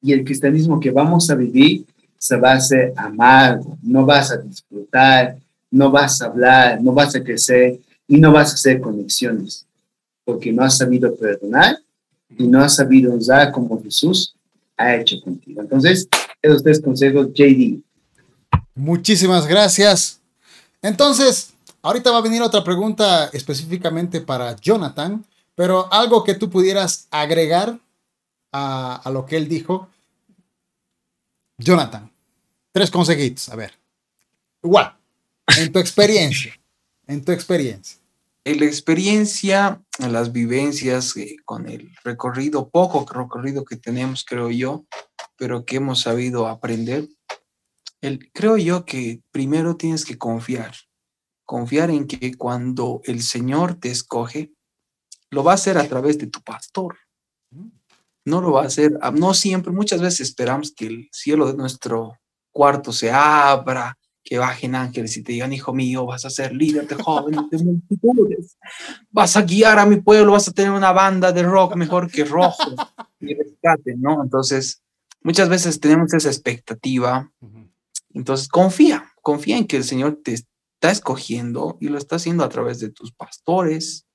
[SPEAKER 2] y el cristianismo que vamos a vivir se va a hacer amargo, no vas a disfrutar, no vas a hablar, no vas a crecer y no vas a hacer conexiones, porque no has sabido perdonar y no has sabido usar como Jesús ha hecho contigo. Entonces, esos tres consejos, JD.
[SPEAKER 1] Muchísimas gracias. Entonces, ahorita va a venir otra pregunta específicamente para Jonathan, pero algo que tú pudieras agregar a, a lo que él dijo. Jonathan, tres consejitos, a ver. Igual, en tu experiencia, en tu experiencia.
[SPEAKER 3] En la experiencia, en las vivencias, eh, con el recorrido, poco recorrido que tenemos, creo yo, pero que hemos sabido aprender, el, creo yo que primero tienes que confiar, confiar en que cuando el Señor te escoge, lo va a hacer a través de tu pastor. No lo va a hacer, ah, no siempre, muchas veces esperamos que el cielo de nuestro cuarto se abra, que bajen ángeles y te digan, hijo mío, vas a ser líder de jóvenes, de multitudes, vas a guiar a mi pueblo, vas a tener una banda de rock mejor que rojo y rescate, ¿no? Entonces, muchas veces tenemos esa expectativa. Entonces, confía, confía en que el Señor te está escogiendo y lo está haciendo a través de tus pastores.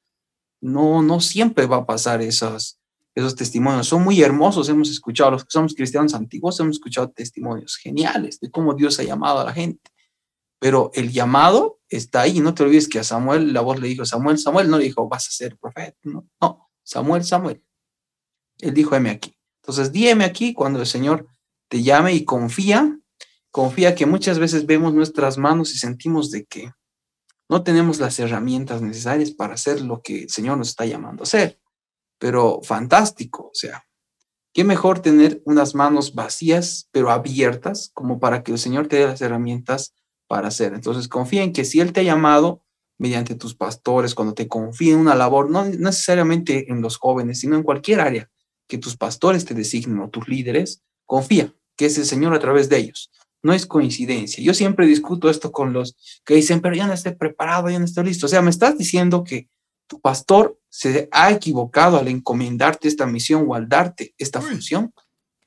[SPEAKER 3] No, no siempre va a pasar esos, esos testimonios. Son muy hermosos, hemos escuchado, los que somos cristianos antiguos, hemos escuchado testimonios geniales de cómo Dios ha llamado a la gente. Pero el llamado está ahí. No te olvides que a Samuel la voz le dijo, Samuel, Samuel, no le dijo, vas a ser profeta. No, no Samuel, Samuel. Él dijo, heme aquí. Entonces, díeme aquí cuando el Señor te llame y confía, confía que muchas veces vemos nuestras manos y sentimos de que no tenemos las herramientas necesarias para hacer lo que el Señor nos está llamando a hacer. Pero fantástico, o sea, qué mejor tener unas manos vacías, pero abiertas, como para que el Señor te dé las herramientas para hacer. Entonces confía en que si Él te ha llamado mediante tus pastores, cuando te confía en una labor, no necesariamente en los jóvenes, sino en cualquier área que tus pastores te designen o tus líderes, confía que es el Señor a través de ellos. No es coincidencia. Yo siempre discuto esto con los que dicen, pero ya no estoy preparado, ya no estoy listo. O sea, me estás diciendo que tu pastor se ha equivocado al encomendarte esta misión o al darte esta función.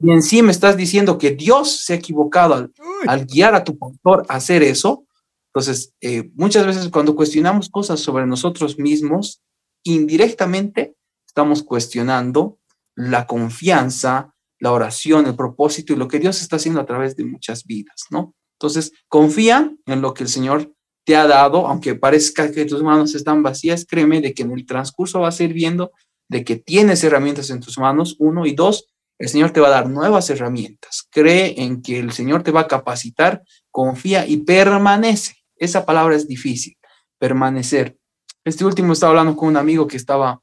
[SPEAKER 3] Y en sí me estás diciendo que Dios se ha equivocado al, guiar a tu pastor a hacer eso. Entonces, eh, muchas veces cuando cuestionamos cosas sobre nosotros mismos, indirectamente estamos cuestionando la confianza, la oración, el propósito y lo que Dios está haciendo a través de muchas vidas, ¿no? Entonces, confía en lo que el Señor te ha dado, aunque parezca que tus manos están vacías, créeme de que en el transcurso vas a ir viendo de que tienes herramientas en tus manos, uno, y dos, el Señor te va a dar nuevas herramientas. Cree en que el Señor te va a capacitar, confía y permanece. Esa palabra es difícil, permanecer. Este último estaba hablando con un amigo que estaba,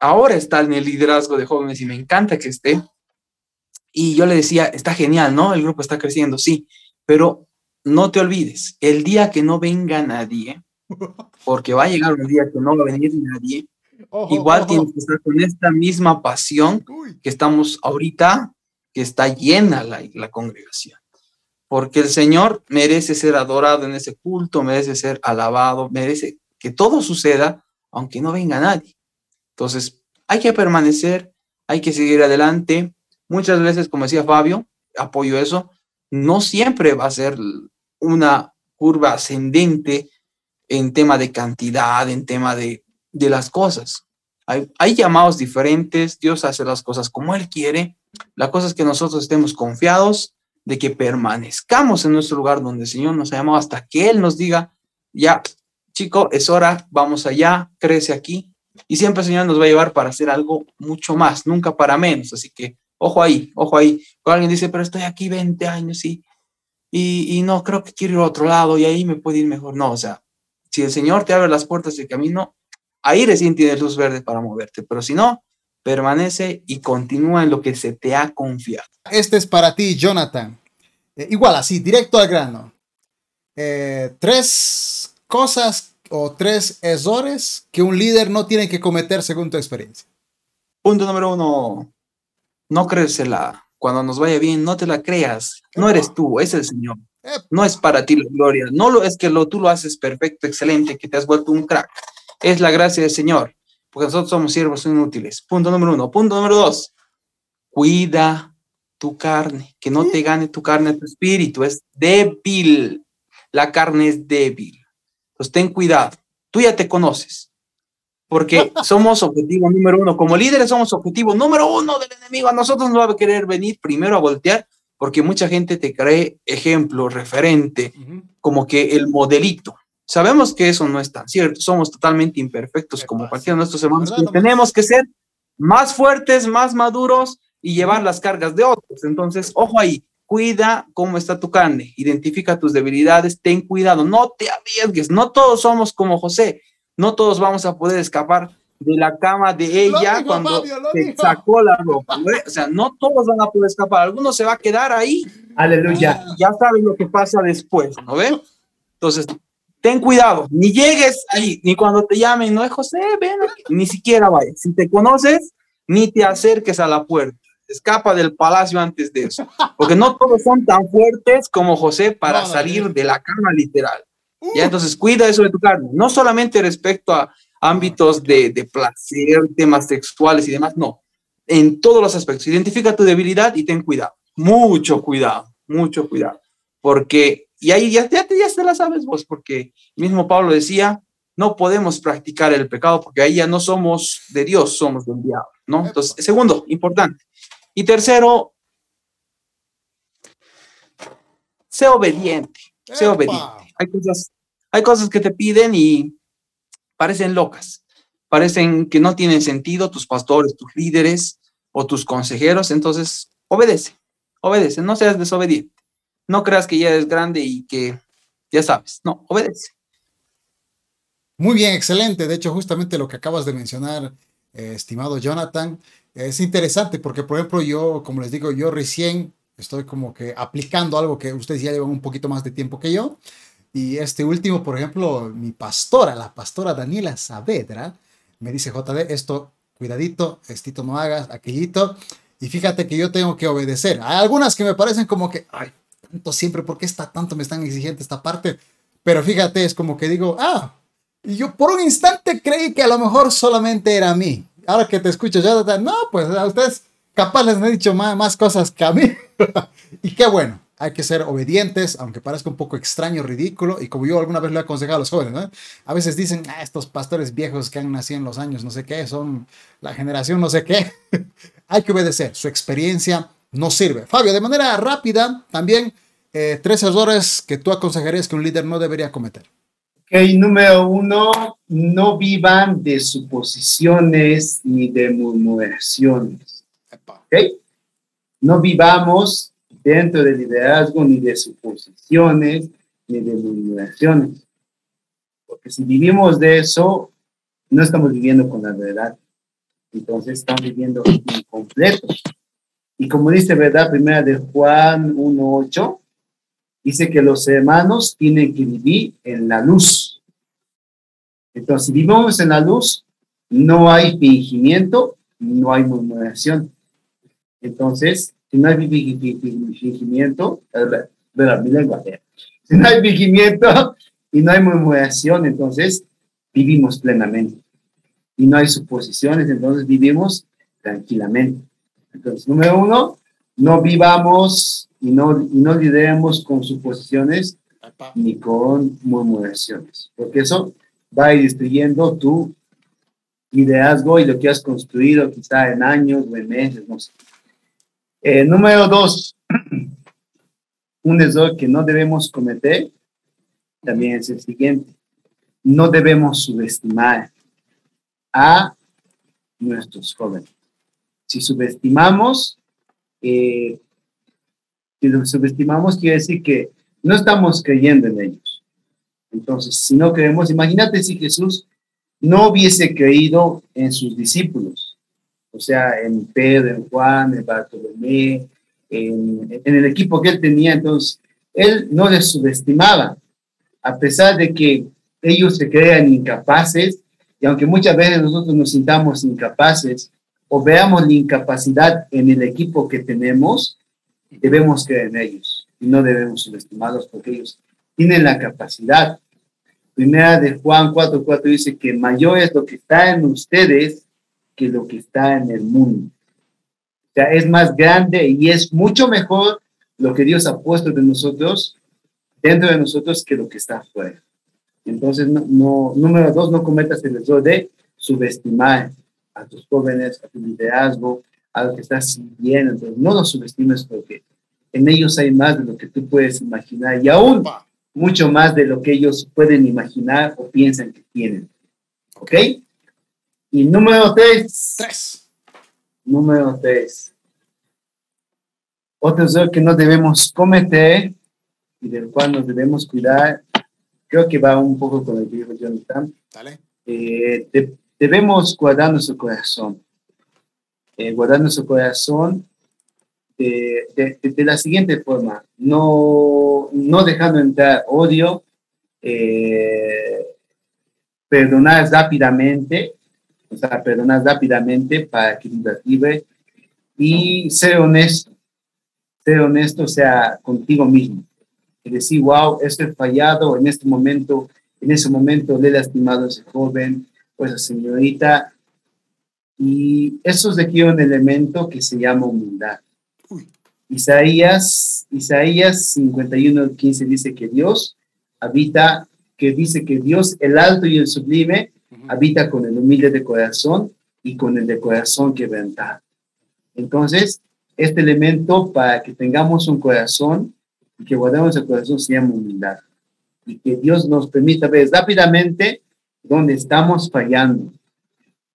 [SPEAKER 3] ahora está en el liderazgo de jóvenes y me encanta que esté. Y yo le decía, está genial, ¿no? El grupo está creciendo, sí, pero no te olvides, el día que no venga nadie, porque va a llegar un día que no va a venir nadie, Igual tienes que estar con esta misma pasión que estamos ahorita, que está llena la, la congregación. Porque el Señor merece ser adorado en ese culto, merece ser alabado, merece que todo suceda, aunque no venga nadie. Entonces, hay que permanecer, hay que seguir adelante. Muchas veces, como decía Fabio, apoyo eso, no siempre va a ser una curva ascendente en tema de cantidad, en tema de de las cosas. Hay, hay, llamados diferentes, Dios hace las cosas como Él quiere. La cosa es que nosotros estemos confiados de que permanezcamos en nuestro lugar donde el Señor nos ha llamado hasta que Él nos diga, ya, chico, es hora, vamos allá, crece aquí. Y siempre el Señor nos va a llevar para hacer algo mucho más, nunca para menos. Así que, ojo ahí, ojo ahí. Cuando alguien dice, pero estoy aquí 20 años y, y, y no creo que quiero ir a otro lado y ahí me puede ir mejor. No, o sea, si el Señor te abre las puertas del camino, ahí recién tienes luz verde para moverte, pero si no, permanece y continúa en lo que se te ha confiado.
[SPEAKER 1] Este es para ti, Jonathan. Eh, igual, así, directo al grano. Eh, tres cosas o tres errores que un líder no tiene que cometer según tu experiencia.
[SPEAKER 3] Punto número uno, no creérsela. Cuando nos vaya bien, no te la creas. No eres tú, es el Señor. No es para ti la gloria. No lo es que lo, tú lo haces perfecto, excelente, que te has vuelto un crack. Es la gracia del Señor, porque nosotros somos siervos inútiles. Punto número uno. Punto número dos. Cuida tu carne, que no te gane tu carne, tu espíritu es débil. La carne es débil. Entonces ten cuidado. Tú ya te conoces porque somos objetivo número uno. Como líderes somos objetivo número uno del enemigo. A nosotros no va a querer venir primero a voltear porque mucha gente te cree ejemplo, referente, como que el modelito. Sabemos que eso no es tan cierto. Somos totalmente imperfectos como cualquiera de nuestros hermanos. tenemos que ser más fuertes, más maduros y llevar las cargas de otros. Entonces, ojo ahí, cuida cómo está tu carne, identifica tus debilidades, ten cuidado, no te arriesgues. No todos somos como José no todos vamos a poder escapar de la cama de ella cuando se sacó la ropa. O sea, no todos van a poder escapar, algunos se va a quedar ahí.
[SPEAKER 2] Aleluya.
[SPEAKER 3] Ya sabes lo que pasa después, ¿no ves? Entonces, ten cuidado, ni llegues ahí, ni cuando te llamen, no es José, ven, ni siquiera vayas. Si te conoces, ni te acerques a la puerta. Escapa del palacio antes de eso, porque no todos son tan fuertes como José para salir de la cama literal. ¿ya? Entonces, cuida eso de tu carne, no solamente respecto a ámbitos de, de placer, temas sexuales y demás, no, en todos los aspectos. Identifica tu debilidad y ten cuidado, mucho cuidado, mucho cuidado, porque, y ahí ya, ya, ya te la sabes vos, porque mismo Pablo decía, no podemos practicar el pecado porque ahí ya no somos de Dios, somos del diablo, ¿no? Entonces, segundo, importante. Y tercero, sé obediente, sé obediente hay cosas, hay cosas que te piden y parecen locas, parecen que no tienen sentido tus pastores, tus líderes o tus consejeros, entonces obedece, obedece, no seas desobediente. No creas que ya eres grande y que ya sabes, no, obedece.
[SPEAKER 1] Muy bien, excelente. De hecho, justamente lo que acabas de mencionar, eh, estimado Jonathan, es interesante porque, por ejemplo, yo, como les digo, yo recién estoy como que aplicando algo que ustedes ya llevan un poquito más de tiempo que yo. Y este último, por ejemplo, mi pastora, la pastora Daniela Saavedra, me dice, JD, esto, cuidadito, estito no hagas, aquellito. Y fíjate que yo tengo que obedecer. Hay algunas que me parecen como que, ay, tanto siempre, ¿por qué está tanto me están exigiendo esta parte? Pero fíjate, es como que digo, ah, y yo por un instante creí que a lo mejor solamente era a mí. Ahora que te escucho, ya, no, pues a ustedes capaz les he dicho más, más cosas que a mí. y qué bueno, hay que ser obedientes, aunque parezca un poco extraño, ridículo, y como yo alguna vez le he aconsejado a los jóvenes, a veces dicen, ah, estos pastores viejos que han nacido en los años no sé qué, son la generación no sé qué, hay que obedecer, su experiencia no sirve. Fabio, de manera rápida, también eh, tres errores que tú aconsejarías que un líder no debería cometer.
[SPEAKER 2] Ok, número uno, no vivan de suposiciones ni de murmuraciones. Ok, no vivamos dentro del liderazgo, ni de suposiciones, ni de murmuraciones. Porque si vivimos de eso, no estamos viviendo con la verdad. Entonces estamos viviendo incompleto. Y como dice verdad primera de Juan 1.8, dice que los hermanos tienen que vivir en la luz. Entonces, si vivimos en la luz, no hay fingimiento, no hay murmuración. Entonces, si no hay fingimiento, mi lengua, si no hay fingimiento y no hay murmuración, entonces vivimos plenamente. Y no hay suposiciones, entonces vivimos tranquilamente. Entonces, número uno, no vivamos y no, y no lideremos con suposiciones ni con murmuraciones, porque eso va a ir destruyendo tu liderazgo y lo que has construido quizá en años o en meses, no sé. Eh, número dos, un error que no debemos cometer también es el siguiente. No debemos subestimar a nuestros jóvenes. Si subestimamos, eh, si los subestimamos quiere decir que no estamos creyendo en ellos. Entonces, si no creemos, imagínate si Jesús no hubiese creído en sus discípulos o sea, en Pedro, en Juan, en Bartolomé, en, en, el equipo que él tenía, entonces él no les subestimaba, a pesar de que ellos se crean incapaces, y aunque muchas veces nosotros nos sintamos incapaces o veamos la incapacidad en el equipo que tenemos, debemos creer en ellos. y no debemos subestimarlos porque ellos tienen la capacidad. Primera de Juan 4:4 dice que mayor es lo que está en ustedes que lo que está en el mundo. O sea, es más grande y es mucho mejor lo que Dios ha puesto de nosotros, dentro de nosotros, que lo que está afuera. Entonces, no, número dos, no cometas el error de subestimar a tus jóvenes, a tu liderazgo, a lo que estás siguiendo. Entonces, no los subestimes porque en ellos hay más de lo que tú puedes imaginar y aún mucho más de lo que ellos pueden imaginar o piensan que tienen. ¿Ok? Y número tres.
[SPEAKER 1] Tres.
[SPEAKER 2] Número tres. Otro error que no debemos cometer y del cual nos debemos cuidar, creo que va un poco con el que dijo Jonathan.
[SPEAKER 1] Dale.
[SPEAKER 2] Eh, debemos guardar nuestro corazón. Eh, guardar nuestro corazón de, la siguiente forma, no, no dejando entrar odio, eh, perdonar rápidamente, o sea, perdonar rápidamente para que vive y ser honesto, ser honesto, o sea, contigo mismo. Y decir, wow, esto fallado en este momento, en ese momento le he lastimado a ese joven esa señorita. Y eso es de aquí un elemento que se llama humildad. Isaías, Isaías 51, 15 dice que Dios habita, que dice que Dios, el alto y el sublime, habita con el humilde de corazón y con el de corazón quebrantado. Entonces, este elemento para que tengamos un corazón y que guardemos el corazón se llama humildad. Y que Dios nos permita ver rápidamente dónde estamos fallando.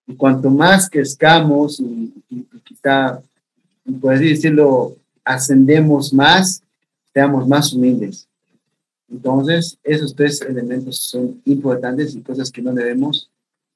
[SPEAKER 2] Y cuanto más crezcamos y, y, y quizá, por así decirlo, ascendemos más, seamos más humildes. Entonces, esos tres elementos son importantes y cosas que no debemos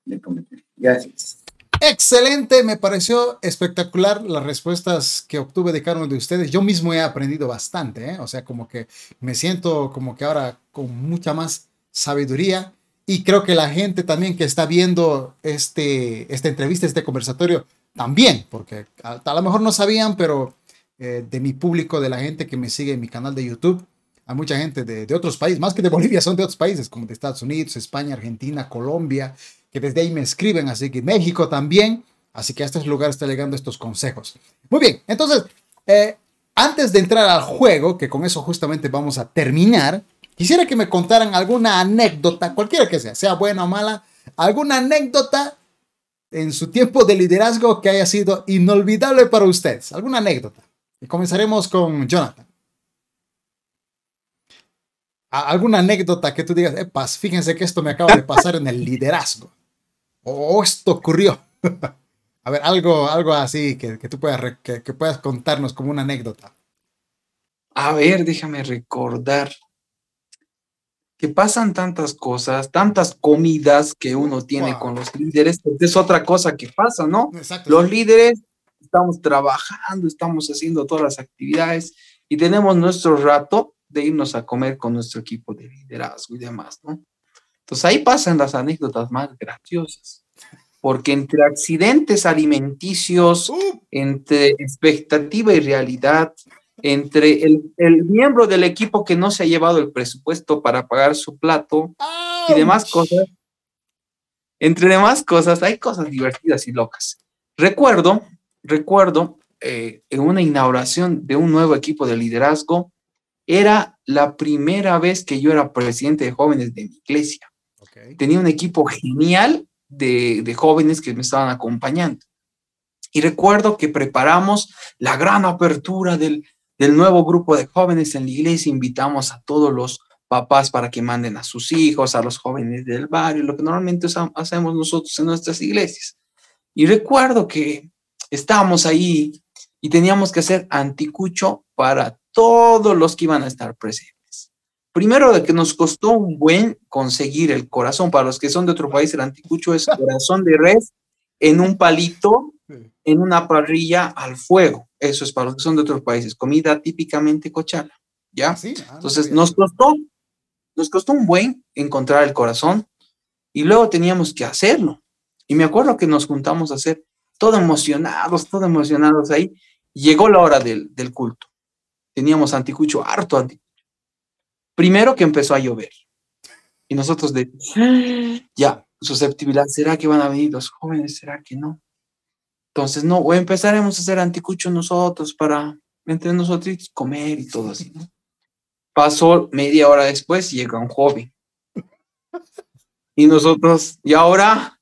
[SPEAKER 2] de cometer. Gracias.
[SPEAKER 1] Excelente, me pareció espectacular las respuestas que obtuve de cada uno de ustedes. Yo mismo he aprendido bastante, ¿eh? o sea, como que me siento como que ahora con mucha más sabiduría y creo que la gente también que está viendo este, esta entrevista, este conversatorio, también, porque a, a lo mejor no sabían, pero eh, de mi público, de la gente que me sigue en mi canal de YouTube. Hay mucha gente de, de, otros países, más que de Bolivia, son de otros países, como de Estados Unidos, España, Argentina, Colombia, que desde ahí me escriben, así que México también. Así que a estos lugares está llegando estos consejos. Muy bien, entonces, eh, antes de entrar al juego, que con eso justamente vamos a terminar, quisiera que me contaran alguna anécdota, cualquiera que sea, sea buena o mala, alguna anécdota en su tiempo de liderazgo que haya sido inolvidable para ustedes. ¿Alguna anécdota? Y comenzaremos con Jonathan. ¿Alguna anécdota que tú digas, epas, fíjense que esto me acaba de pasar en el liderazgo? O esto ocurrió. A ver, algo, algo así que, que tú puedas, que, que puedas contarnos como una anécdota.
[SPEAKER 3] A ver, déjame recordar que pasan tantas cosas, tantas comidas que uno tiene wow. con los líderes, es otra cosa que pasa, ¿no? Los líderes estamos trabajando, estamos haciendo todas las actividades y tenemos nuestro rato de irnos a comer con nuestro equipo de liderazgo y demás, ¿no? Entonces ahí pasan las anécdotas más graciosas, porque entre accidentes alimenticios, uh. entre expectativa y realidad, entre el, el, miembro del equipo que no se ha llevado el presupuesto para pagar su plato Ouch. y demás cosas, entre demás cosas, hay cosas divertidas y locas. Recuerdo recuerdo eh, en una inauguración de un nuevo equipo de liderazgo, era la primera vez que yo era presidente de jóvenes de mi iglesia. Okay. Tenía un equipo genial de, de jóvenes que me estaban acompañando. Y recuerdo que preparamos la gran apertura del, del nuevo grupo de jóvenes en la iglesia, invitamos a todos los papás para que manden a sus hijos, a los jóvenes del barrio, lo que normalmente hacemos nosotros en nuestras iglesias. Y recuerdo que estábamos ahí y teníamos que hacer anticucho para todos los que iban a estar presentes. Primero de que nos costó un buen conseguir el corazón. Para los que son de otro país, el anticucho es corazón de res en un palito, en una parrilla al fuego. Eso es para los que son de otros países. Comida típicamente cochala. ¿Ya? Sí, ah, Entonces nos costó, nos costó un buen encontrar el corazón y luego teníamos que hacerlo. Y me acuerdo que nos juntamos a hacer todo emocionados, todo emocionados ahí. Llegó la hora del, del culto. teníamos anticucho, harto anticucho. Primero que empezó a llover. Y nosotros de, ya, susceptibilidad, ¿será que van a venir los jóvenes? ¿Será que no? Entonces, no, o empezaremos a hacer anticucho nosotros para entre nosotros comer y todo así, ¿no? Pasó media hora después y llega un joven. Y nosotros, y ahora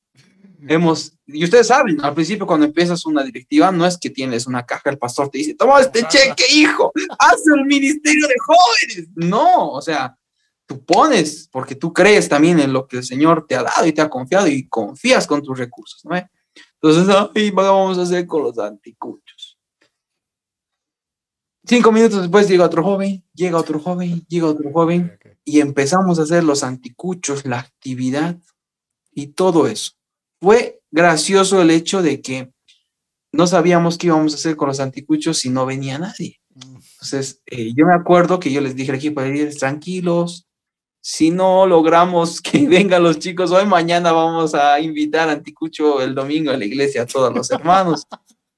[SPEAKER 3] hemos, y ustedes saben, al principio cuando empiezas una directiva, no es que tienes una caja, el pastor te dice, toma este cheque, hijo, haz el ministerio de jóvenes. No, o sea, tú pones, porque tú crees también en lo que el Señor te ha dado y te ha confiado y confías con tus recursos, ¿no? Entonces, ahí vamos a hacer con los anticuchos. Cinco minutos después llega otro joven, llega otro joven, llega otro joven, y empezamos a hacer los anticuchos, la actividad y todo eso. Fue gracioso el hecho de que no sabíamos qué íbamos a hacer con los anticuchos si no venía nadie. Mm. Entonces, eh, yo me acuerdo que yo les dije al equipo, tranquilos, si no logramos que vengan los chicos hoy, mañana vamos a invitar a Anticucho el domingo a la iglesia a todos los hermanos.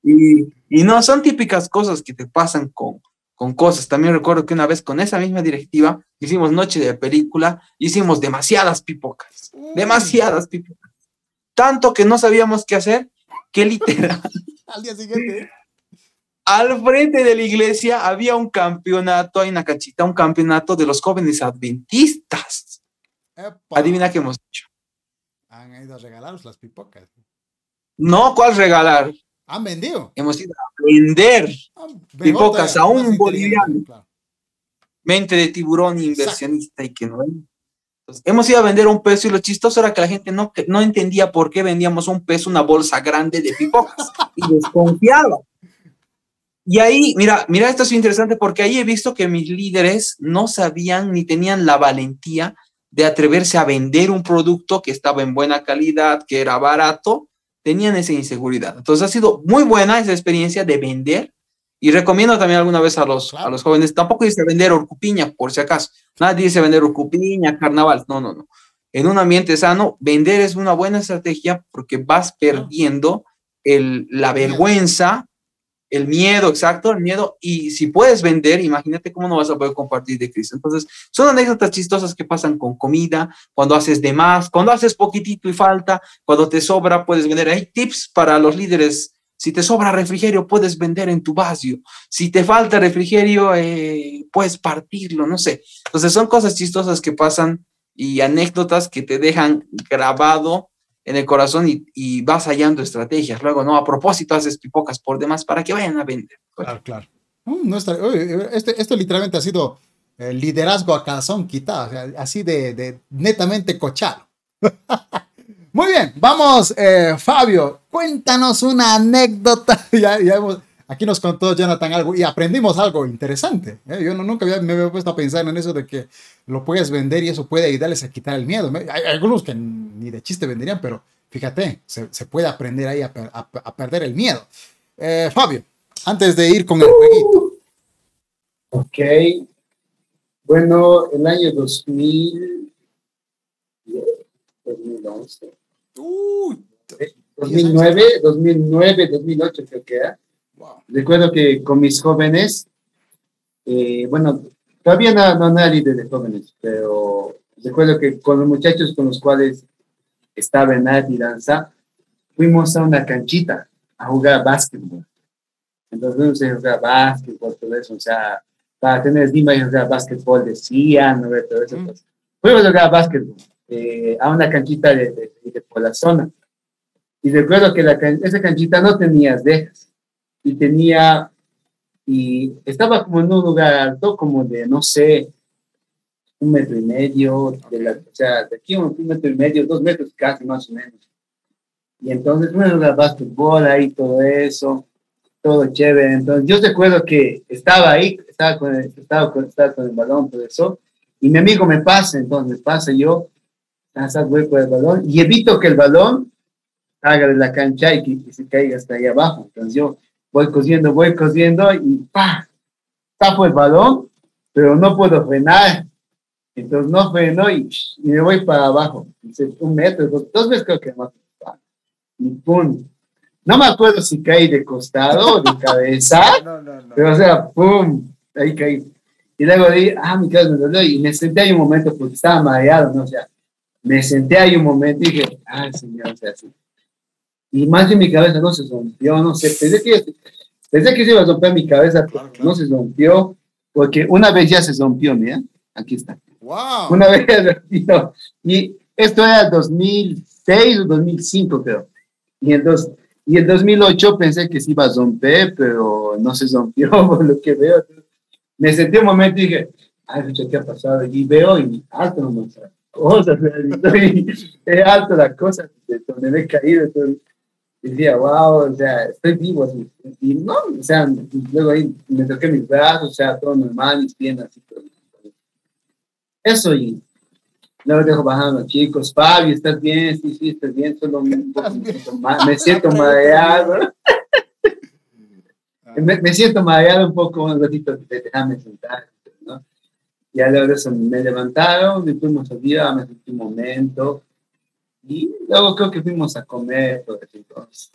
[SPEAKER 3] Y, y no, son típicas cosas que te pasan con, con cosas. También recuerdo que una vez con esa misma directiva hicimos noche de película, hicimos demasiadas pipocas, demasiadas pipocas. Tanto que no sabíamos qué hacer, que literal.
[SPEAKER 1] Al día siguiente.
[SPEAKER 3] Al frente de la iglesia había un campeonato, hay una canchita, un campeonato de los jóvenes adventistas. Adivina qué hemos hecho.
[SPEAKER 1] Han ido a regalaros las pipocas.
[SPEAKER 3] No, ¿cuál regalar?
[SPEAKER 1] Han vendido.
[SPEAKER 3] Hemos ido a vender pipocas a un boliviano. Mente de tiburón inversionista y que no hemos ido a vender un peso y lo chistoso era que la gente no, no entendía por qué vendíamos un peso, una bolsa grande de pipocas y desconfiaba. Y ahí, mira, mira, esto es interesante porque ahí he visto que mis líderes no sabían ni tenían la valentía de atreverse a vender un producto que estaba en buena calidad, que era barato, tenían esa inseguridad. Entonces ha sido muy buena esa experiencia de vender y recomiendo también alguna vez a los, a los jóvenes, tampoco dice vender orcupiña, por si acaso. Nadie dice vender orcupiña, carnaval. No, no, no. En un ambiente sano, vender es una buena estrategia porque vas perdiendo el, la vergüenza el miedo, exacto, el miedo. Y si puedes vender, imagínate cómo no vas a poder compartir de Cristo. Entonces, son anécdotas chistosas que pasan con comida, cuando haces de más, cuando haces poquitito y falta, cuando te sobra, puedes vender. Hay tips para los líderes. Si te sobra refrigerio, puedes vender en tu vacío. Si te falta refrigerio, eh, puedes partirlo, no sé. Entonces, son cosas chistosas que pasan y anécdotas que te dejan grabado en el corazón y, vas hallando estrategias. Luego, no, a propósito, haces pipocas por demás para que vayan a vender.
[SPEAKER 1] Claro, claro. No este, esto literalmente ha sido liderazgo a calzón quitado, así de, netamente cochado. Muy bien, vamos, eh, Fabio, cuéntanos una anécdota. ya, ya hemos, Aquí nos contó Jonathan algo y aprendimos algo interesante. ¿eh? Yo nunca me había puesto a pensar en eso de que lo puedes vender y eso puede ayudarles a quitar el miedo. Hay, algunos que ni de chiste venderían, pero fíjate, se, puede aprender ahí a, perder el miedo. Eh, Fabio, antes de ir con el jueguito.
[SPEAKER 2] Ok. Bueno, el año 2000, 2011. Uy, 2009, 2009, 2008 creo que era. Recuerdo que con mis jóvenes, eh, bueno, todavía no, no, era líder de jóvenes, pero recuerdo que con los muchachos con los cuales estaba en arte y danza, fuimos a una canchita a jugar básquetbol. Entonces fuimos a jugar básquetbol, todo eso, o sea, para tener Dima y jugar básquetbol decían, ¿no? todo eso. Mm. Fuimos a jugar básquetbol eh, a una canchita de, de, por la zona. Y recuerdo que la, esa canchita no tenía dejas y tenía, y estaba como en un lugar alto, como de, no sé, un metro y medio, de la, o sea, de aquí un, un, metro y medio, dos metros casi más o menos. Y entonces, bueno, el básquetbol ahí, todo eso, todo chévere. Entonces, yo recuerdo que estaba ahí, estaba con el, estaba con, estaba con el balón, todo eso, y mi amigo me pasa, entonces pasa yo, voy por el balón, y evito que el balón haga de la cancha y que, que se caiga hasta ahí abajo. Entonces yo voy cosiendo, voy cosiendo y ¡pa! Tapo el balón, pero no puedo frenar. Entonces no freno y, me voy para abajo. Un metro, dos, dos veces creo que más. Y pum. No me acuerdo si caí de costado o de cabeza, pero o sea, pum. ahí caí. Y luego di, ah, mi cabeza me dolió y me senté ahí un momento porque estaba mareado, ¿no? O sea, me senté ahí un momento y dije, ay, señor, o sea, así. Y más de mi cabeza no se rompió, no sé, pensé que, pensé que se iba a romper mi cabeza, pero no se rompió, porque una vez ya se rompió, mira, aquí está.
[SPEAKER 1] Wow.
[SPEAKER 2] Una vez ya se rompió. Y esto era 2006 o 2005, creo. Y en, dos, y en 2008 pensé que se iba a romper, pero no se rompió, por lo que veo. Me senté un momento y dije, ay, ¿qué ha pasado? Y veo y alto no cosas, estoy, es alto la cosa de donde me he caído. Entonces, decía, wow, o sea, estoy vivo. Así. Y no, o sea, luego ahí me toqué mis brazos, o sea, todo normal, mis piernas. Así, todo. Eso y luego dejo bajando chicos. Fabio, ¿estás bien? Sí, sí, estás bien. Solo me, me siento mareado. me, me, siento mareado un poco, un ratito, déjame sentar. ¿no? Ya luego de eso me levantaron, y fuimos a día, me sentí un momento. Y luego creo que fuimos a comer, por entonces.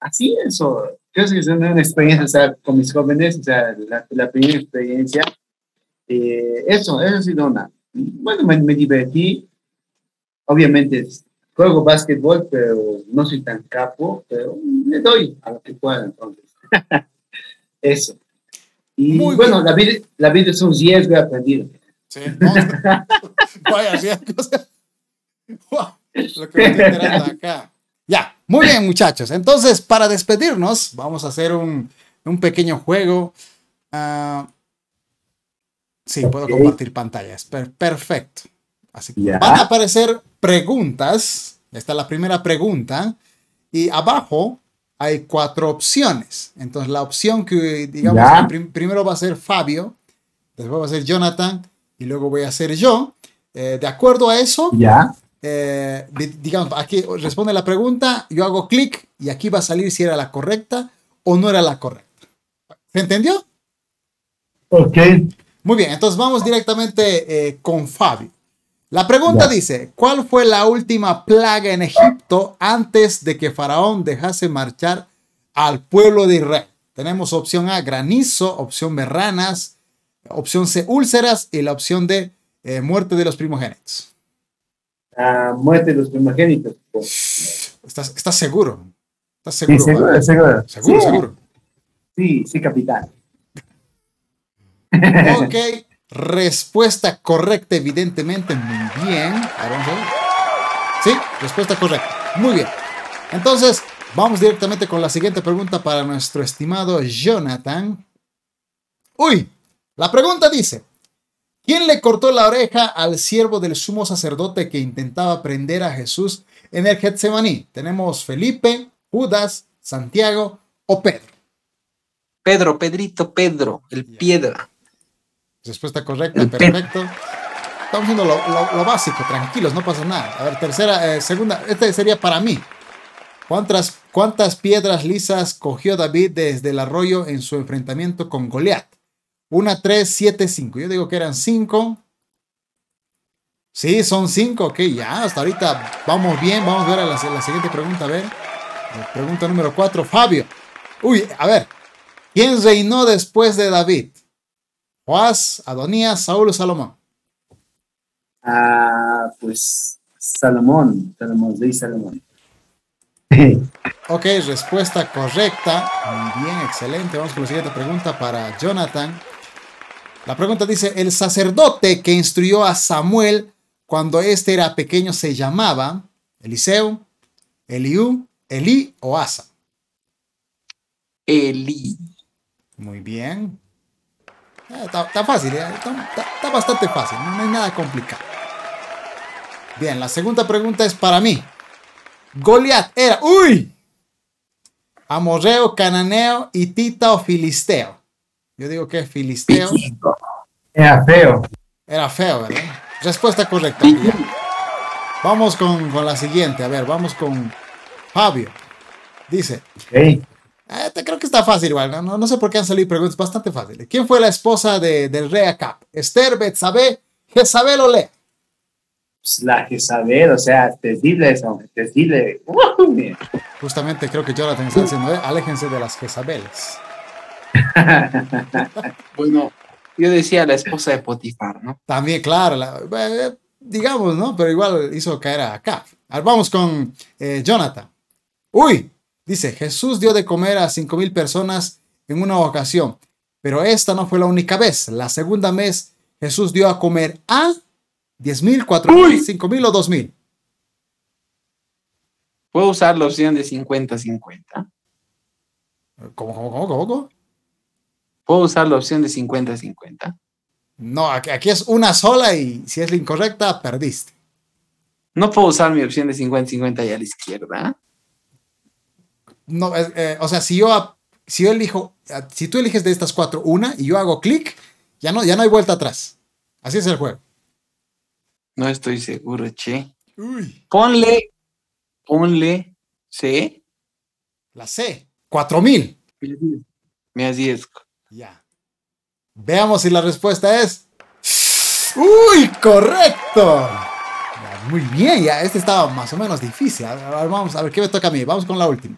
[SPEAKER 2] Así eso, creo que es una experiencia, o sea, con mis jóvenes, o sea, la, la primera experiencia. Eh, eso, eso ha sido una. Bueno, me, me divertí. Obviamente, juego básquetbol, pero no soy tan capo, pero le doy a lo que pueda, entonces. eso. Y Muy bueno, la vida, la vida es un riesgo aprendido. Sí, no,
[SPEAKER 1] vaya riesgos. Wow, lo que me estoy acá. Ya, muy bien, muchachos. Entonces, para despedirnos, vamos a hacer un, un pequeño juego. Uh, sí, okay. puedo compartir pantallas. Per perfecto. Así que yeah. van a aparecer preguntas. Esta es la primera pregunta. Y abajo hay cuatro opciones. Entonces, la opción que, digamos, yeah. prim primero va a ser Fabio, después va a ser Jonathan y luego voy a ser yo. Eh, de acuerdo a eso,
[SPEAKER 2] yeah.
[SPEAKER 1] Eh, digamos, aquí responde la pregunta, yo hago clic y aquí va a salir si era la correcta o no era la correcta. ¿Se entendió?
[SPEAKER 2] Ok.
[SPEAKER 1] Muy bien, entonces vamos directamente eh, con Fabio. La pregunta yeah. dice, ¿cuál fue la última plaga en Egipto antes de que Faraón dejase marchar al pueblo de Israel? Tenemos opción A, granizo, opción B, ranas, opción C, úlceras y la opción D, eh, muerte de los primogénitos.
[SPEAKER 2] Uh, muerte de los primogénitos.
[SPEAKER 1] ¿Estás, ¿Estás, seguro? ¿Estás seguro?
[SPEAKER 2] Sí, seguro, seguro.
[SPEAKER 1] Seguro,
[SPEAKER 2] sí.
[SPEAKER 1] seguro.
[SPEAKER 2] Sí, sí, capitán.
[SPEAKER 1] Ok. Respuesta correcta, evidentemente. Muy bien. Sí, respuesta correcta. Muy bien. Entonces, vamos directamente con la siguiente pregunta para nuestro estimado Jonathan. Uy, la pregunta dice, ¿quién le cortó la oreja al siervo del sumo sacerdote que intentaba prender a Jesús en el Getsemaní? Tenemos Felipe, Judas, Santiago o Pedro.
[SPEAKER 3] Pedro, Pedrito, Pedro, el piedra.
[SPEAKER 1] Respuesta correcta, perfecto. Estamos haciendo lo, lo, lo, básico, tranquilos, no pasa nada. A ver, tercera, eh, segunda, este sería para mí. ¿Cuántas, ¿Cuántas piedras lisas cogió David desde el arroyo en su enfrentamiento con Goliat? Una, tres, siete, cinco. Yo digo que eran cinco. Sí, son cinco. Ok, ya, hasta ahorita vamos bien. Vamos a ver a la, la siguiente pregunta. A ver. Pregunta número cuatro. Fabio. Uy, a ver. ¿Quién reinó después de David? Joás, Adonías, Saúl o Salomón.
[SPEAKER 2] Ah, pues Salomón, Salomón, de Salomón.
[SPEAKER 1] ok, respuesta correcta. Muy bien, excelente. Vamos con la siguiente pregunta para Jonathan. La pregunta dice, el sacerdote que instruyó a Samuel cuando éste era pequeño se llamaba Eliseo, Eliú, Elí o Asa.
[SPEAKER 3] Elí.
[SPEAKER 1] Muy bien. Eh, está, está, fácil, eh. está, está, bastante fácil, no, no hay nada complicado. Bien, la segunda pregunta es para mí. Goliat era, uy, amorreo, cananeo, hitita o filisteo. Yo digo que filisteo.
[SPEAKER 2] Era feo.
[SPEAKER 1] Era feo, ¿verdad? Respuesta correcta. Vamos con, con, la siguiente. A ver, vamos con Fabio. Dice.
[SPEAKER 2] Hey.
[SPEAKER 1] Eh, te creo que está fácil igual. No, no, sé por qué han salido preguntas bastante fáciles. ¿Quién fue la esposa de, del rey Acab? Esther, Betsabé, Jezabel o Lea.
[SPEAKER 2] Pues la Jezabel, o sea, terrible eso, terrible.
[SPEAKER 1] Justamente creo que Jonathan está diciendo, eh, aléjense de las Jezabeles.
[SPEAKER 3] bueno, yo decía la esposa de Potifar, ¿no?
[SPEAKER 1] También, claro, eh, digamos, ¿no? Pero igual hizo caer a acá. vamos con eh, Jonathan. Uy, dice, Jesús dio de comer a cinco mil personas en una ocasión, pero esta no fue la única vez. La segunda vez Jesús dio a comer a diez mil, cuatro mil, cinco mil o dos mil.
[SPEAKER 3] ¿Puedo usar la opción de 50-50?
[SPEAKER 1] ¿Cómo, cómo, cómo, cómo?
[SPEAKER 3] ¿Puedo usar la opción de 50-50?
[SPEAKER 1] No, aquí, es una sola y si es la incorrecta, perdiste.
[SPEAKER 3] No puedo usar mi opción de 50-50 ahí a la izquierda.
[SPEAKER 1] No, eh, o sea, si yo, si yo elijo, si tú eliges de estas cuatro una y yo hago clic, ya no, ya no hay vuelta atrás. Así es el juego.
[SPEAKER 3] No estoy seguro, che. Uy. Ponle ponle C.
[SPEAKER 1] La C, 4000.
[SPEAKER 3] Me arriesgo.
[SPEAKER 1] Ya. Veamos si la respuesta es. ¡Uy! ¡Correcto! muy bien, ya. Este estaba más o menos difícil. vamos a ver qué me toca a mí. Vamos con la última.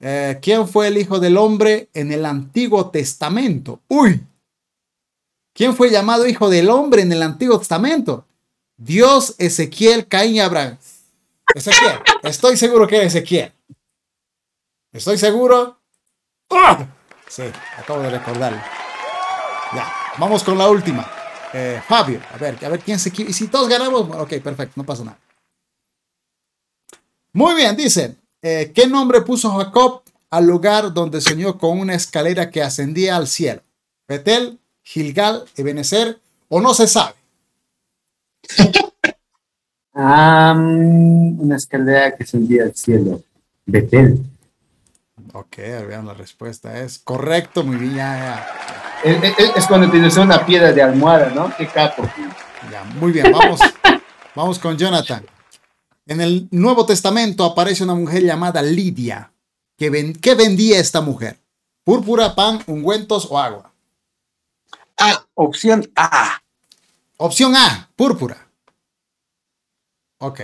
[SPEAKER 1] Eh, ¿Quién fue el hijo del hombre en el Antiguo Testamento? ¡Uy! ¿Quién fue llamado hijo del hombre en el Antiguo Testamento? Dios, Ezequiel, Caín y Abraham. Ezequiel. Estoy seguro que era Ezequiel. Estoy seguro. ¡Ah! Sí, acabo de recordarlo. Ya, vamos con la última. Eh, Fabio, a ver, a ver quién se quiere. Y si todos ganamos, ok, perfecto, no pasa nada. Muy bien, dice, eh, ¿qué nombre puso Jacob al lugar donde soñó con una escalera que ascendía al cielo? ¿Betel, Gilgal, Ebenezer o no se sabe?
[SPEAKER 2] una escalera que se envía al cielo. Betel.
[SPEAKER 1] Ok, vean la respuesta. Es correcto, muy bien. Ya,
[SPEAKER 2] Es, cuando tienes una piedra de almohada, ¿no? Qué capo.
[SPEAKER 1] Ya, muy bien, vamos, vamos con Jonathan. En el Nuevo Testamento aparece una mujer llamada Lidia. ¿Qué, ¿Qué vendía esta mujer? ¿Púrpura, pan, ungüentos o agua?
[SPEAKER 3] Ah, opción A.
[SPEAKER 1] Opción A, púrpura. Ok.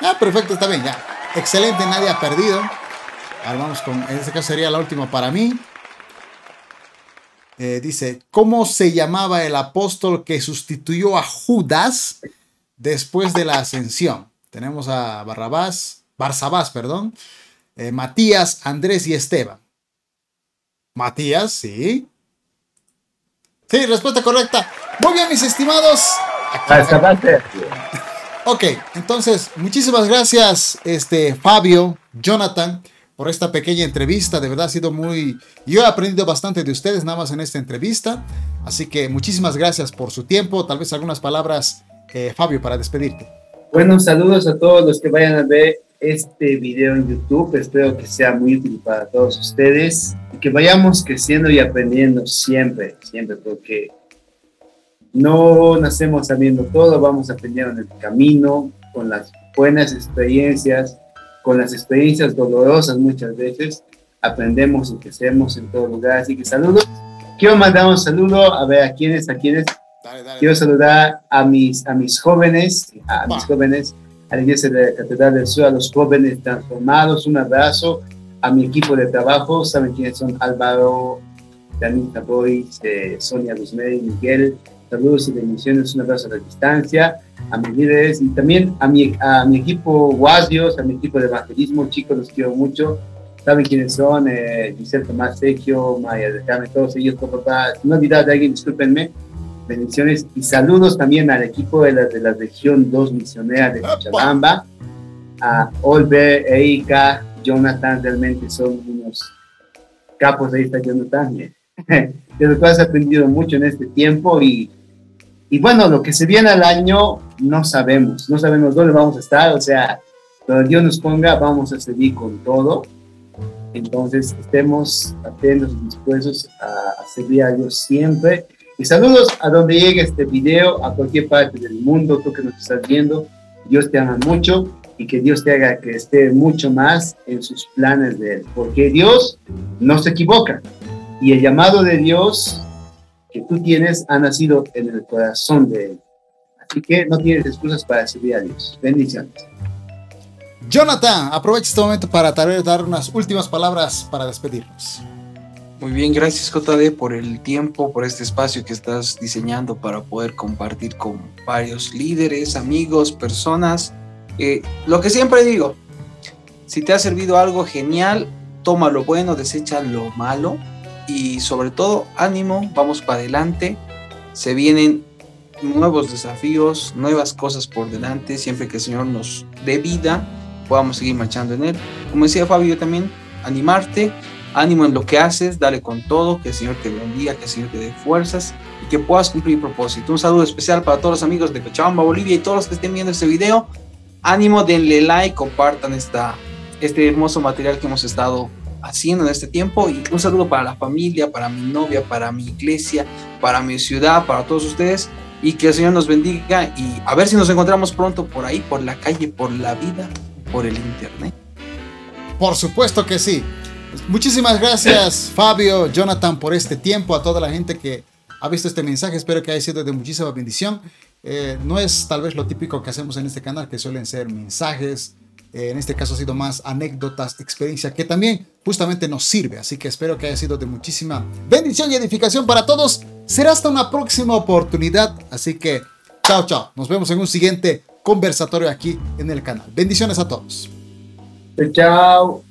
[SPEAKER 1] Ah, perfecto, está bien, ya. Excelente, nadie ha perdido. Ahora vamos con, en este caso sería la última para mí. Eh, dice, ¿cómo se llamaba el apóstol que sustituyó a Judas después de la ascensión? Tenemos a Barrabás, Barsabás, perdón, eh, Matías, Andrés y Esteban. Matías, sí. Sí, respuesta correcta. Muy bien, mis estimados. Ok, entonces, muchísimas gracias, este, Fabio, Jonathan, por esta pequeña entrevista. De verdad ha sido muy... Yo he aprendido bastante de ustedes nada más en esta entrevista. Así que muchísimas gracias por su tiempo. Tal vez algunas palabras, eh, Fabio, para despedirte.
[SPEAKER 2] Bueno, saludos a todos los que vayan a ver este video en YouTube. Espero que sea muy útil para todos ustedes y que vayamos creciendo y aprendiendo siempre, siempre, porque no nacemos sabiendo todo, vamos aprendiendo en el camino, con las buenas experiencias, con las experiencias dolorosas muchas veces, aprendemos y crecemos en todo lugar. Así que saludos. Quiero mandar un saludo, a ver, a quiénes, a quiénes. Quiero saludar a mis, a mis jóvenes, a mis jóvenes, a la iglesia de la Catedral del Sur, a los jóvenes transformados. Un abrazo a mi equipo de trabajo. Saben quiénes son Álvaro, Danita Boyce, eh, Sonia Guzmán, Miguel, saludos y bendiciones, un abrazo a la distancia, a mis líderes y también a mi, a mi equipo Guasios, a mi equipo de evangelismo, chicos, los quiero mucho. Saben quiénes son, eh, Giselle Tomás Sergio, Maya de Carmen, todos ellos, papá. Si no olvidar de alguien, discúlpenme. Bendiciones y saludos también al equipo de la, de la región 2 misionera de Cochabamba, a Olver, Erika, Jonathan, realmente son unos capos, ahí está Jonathan. De lo cual has aprendido mucho en este tiempo y y bueno, lo que se viene al año no sabemos, no sabemos dónde vamos a estar, o sea, donde Dios nos ponga, vamos a seguir con todo. Entonces, estemos atentos y dispuestos a, servir a Dios siempre. Y saludos a donde llegue este video, a cualquier parte del mundo, tú que nos estás viendo. Dios te ama mucho y que Dios te haga que esté mucho más en sus planes de Él. Porque Dios no se equivoca. Y el llamado de Dios que tú tienes ha nacido en el corazón de Él. Así que no tienes excusas para servir a Dios. Bendiciones.
[SPEAKER 1] Jonathan, aprovecha este momento para dar unas últimas palabras para despedirnos.
[SPEAKER 3] Muy bien, gracias JD por el tiempo, por este espacio que estás diseñando para poder compartir con varios líderes, amigos, personas. Eh, lo que siempre digo, si te ha servido algo genial, toma lo bueno, desecha lo malo y sobre todo ánimo, vamos para adelante. Se vienen nuevos desafíos, nuevas cosas por delante, siempre que el Señor nos dé vida, podamos seguir marchando en Él. Como decía Fabio también, animarte, ánimo en lo que haces, dale con todo, que el Señor te bendiga, que el Señor te dé fuerzas y que puedas cumplir propósito. Un saludo especial para todos los amigos de Cochabamba, Bolivia y todos los que estén viendo este video. Ánimo, denle like, compartan esta, este hermoso material que hemos estado haciendo en este tiempo y un saludo para la familia, para mi novia, para mi iglesia, para mi ciudad, para todos ustedes y que el Señor nos bendiga y a ver si nos encontramos pronto por ahí, por la calle, por la vida, por el internet.
[SPEAKER 1] Por supuesto que sí. Muchísimas gracias Fabio, Jonathan por este tiempo, a toda la gente que ha visto este mensaje, espero que haya sido de muchísima bendición. Eh, no es tal vez lo típico que hacemos en este canal, que suelen ser mensajes, en este caso ha sido más anécdotas, experiencia, que también justamente nos sirve. Así que espero que haya sido de muchísima bendición y edificación para todos. Será hasta una próxima oportunidad. Así que, chao, chao. Nos vemos en un siguiente conversatorio aquí en el canal. Bendiciones a todos.
[SPEAKER 2] Chao.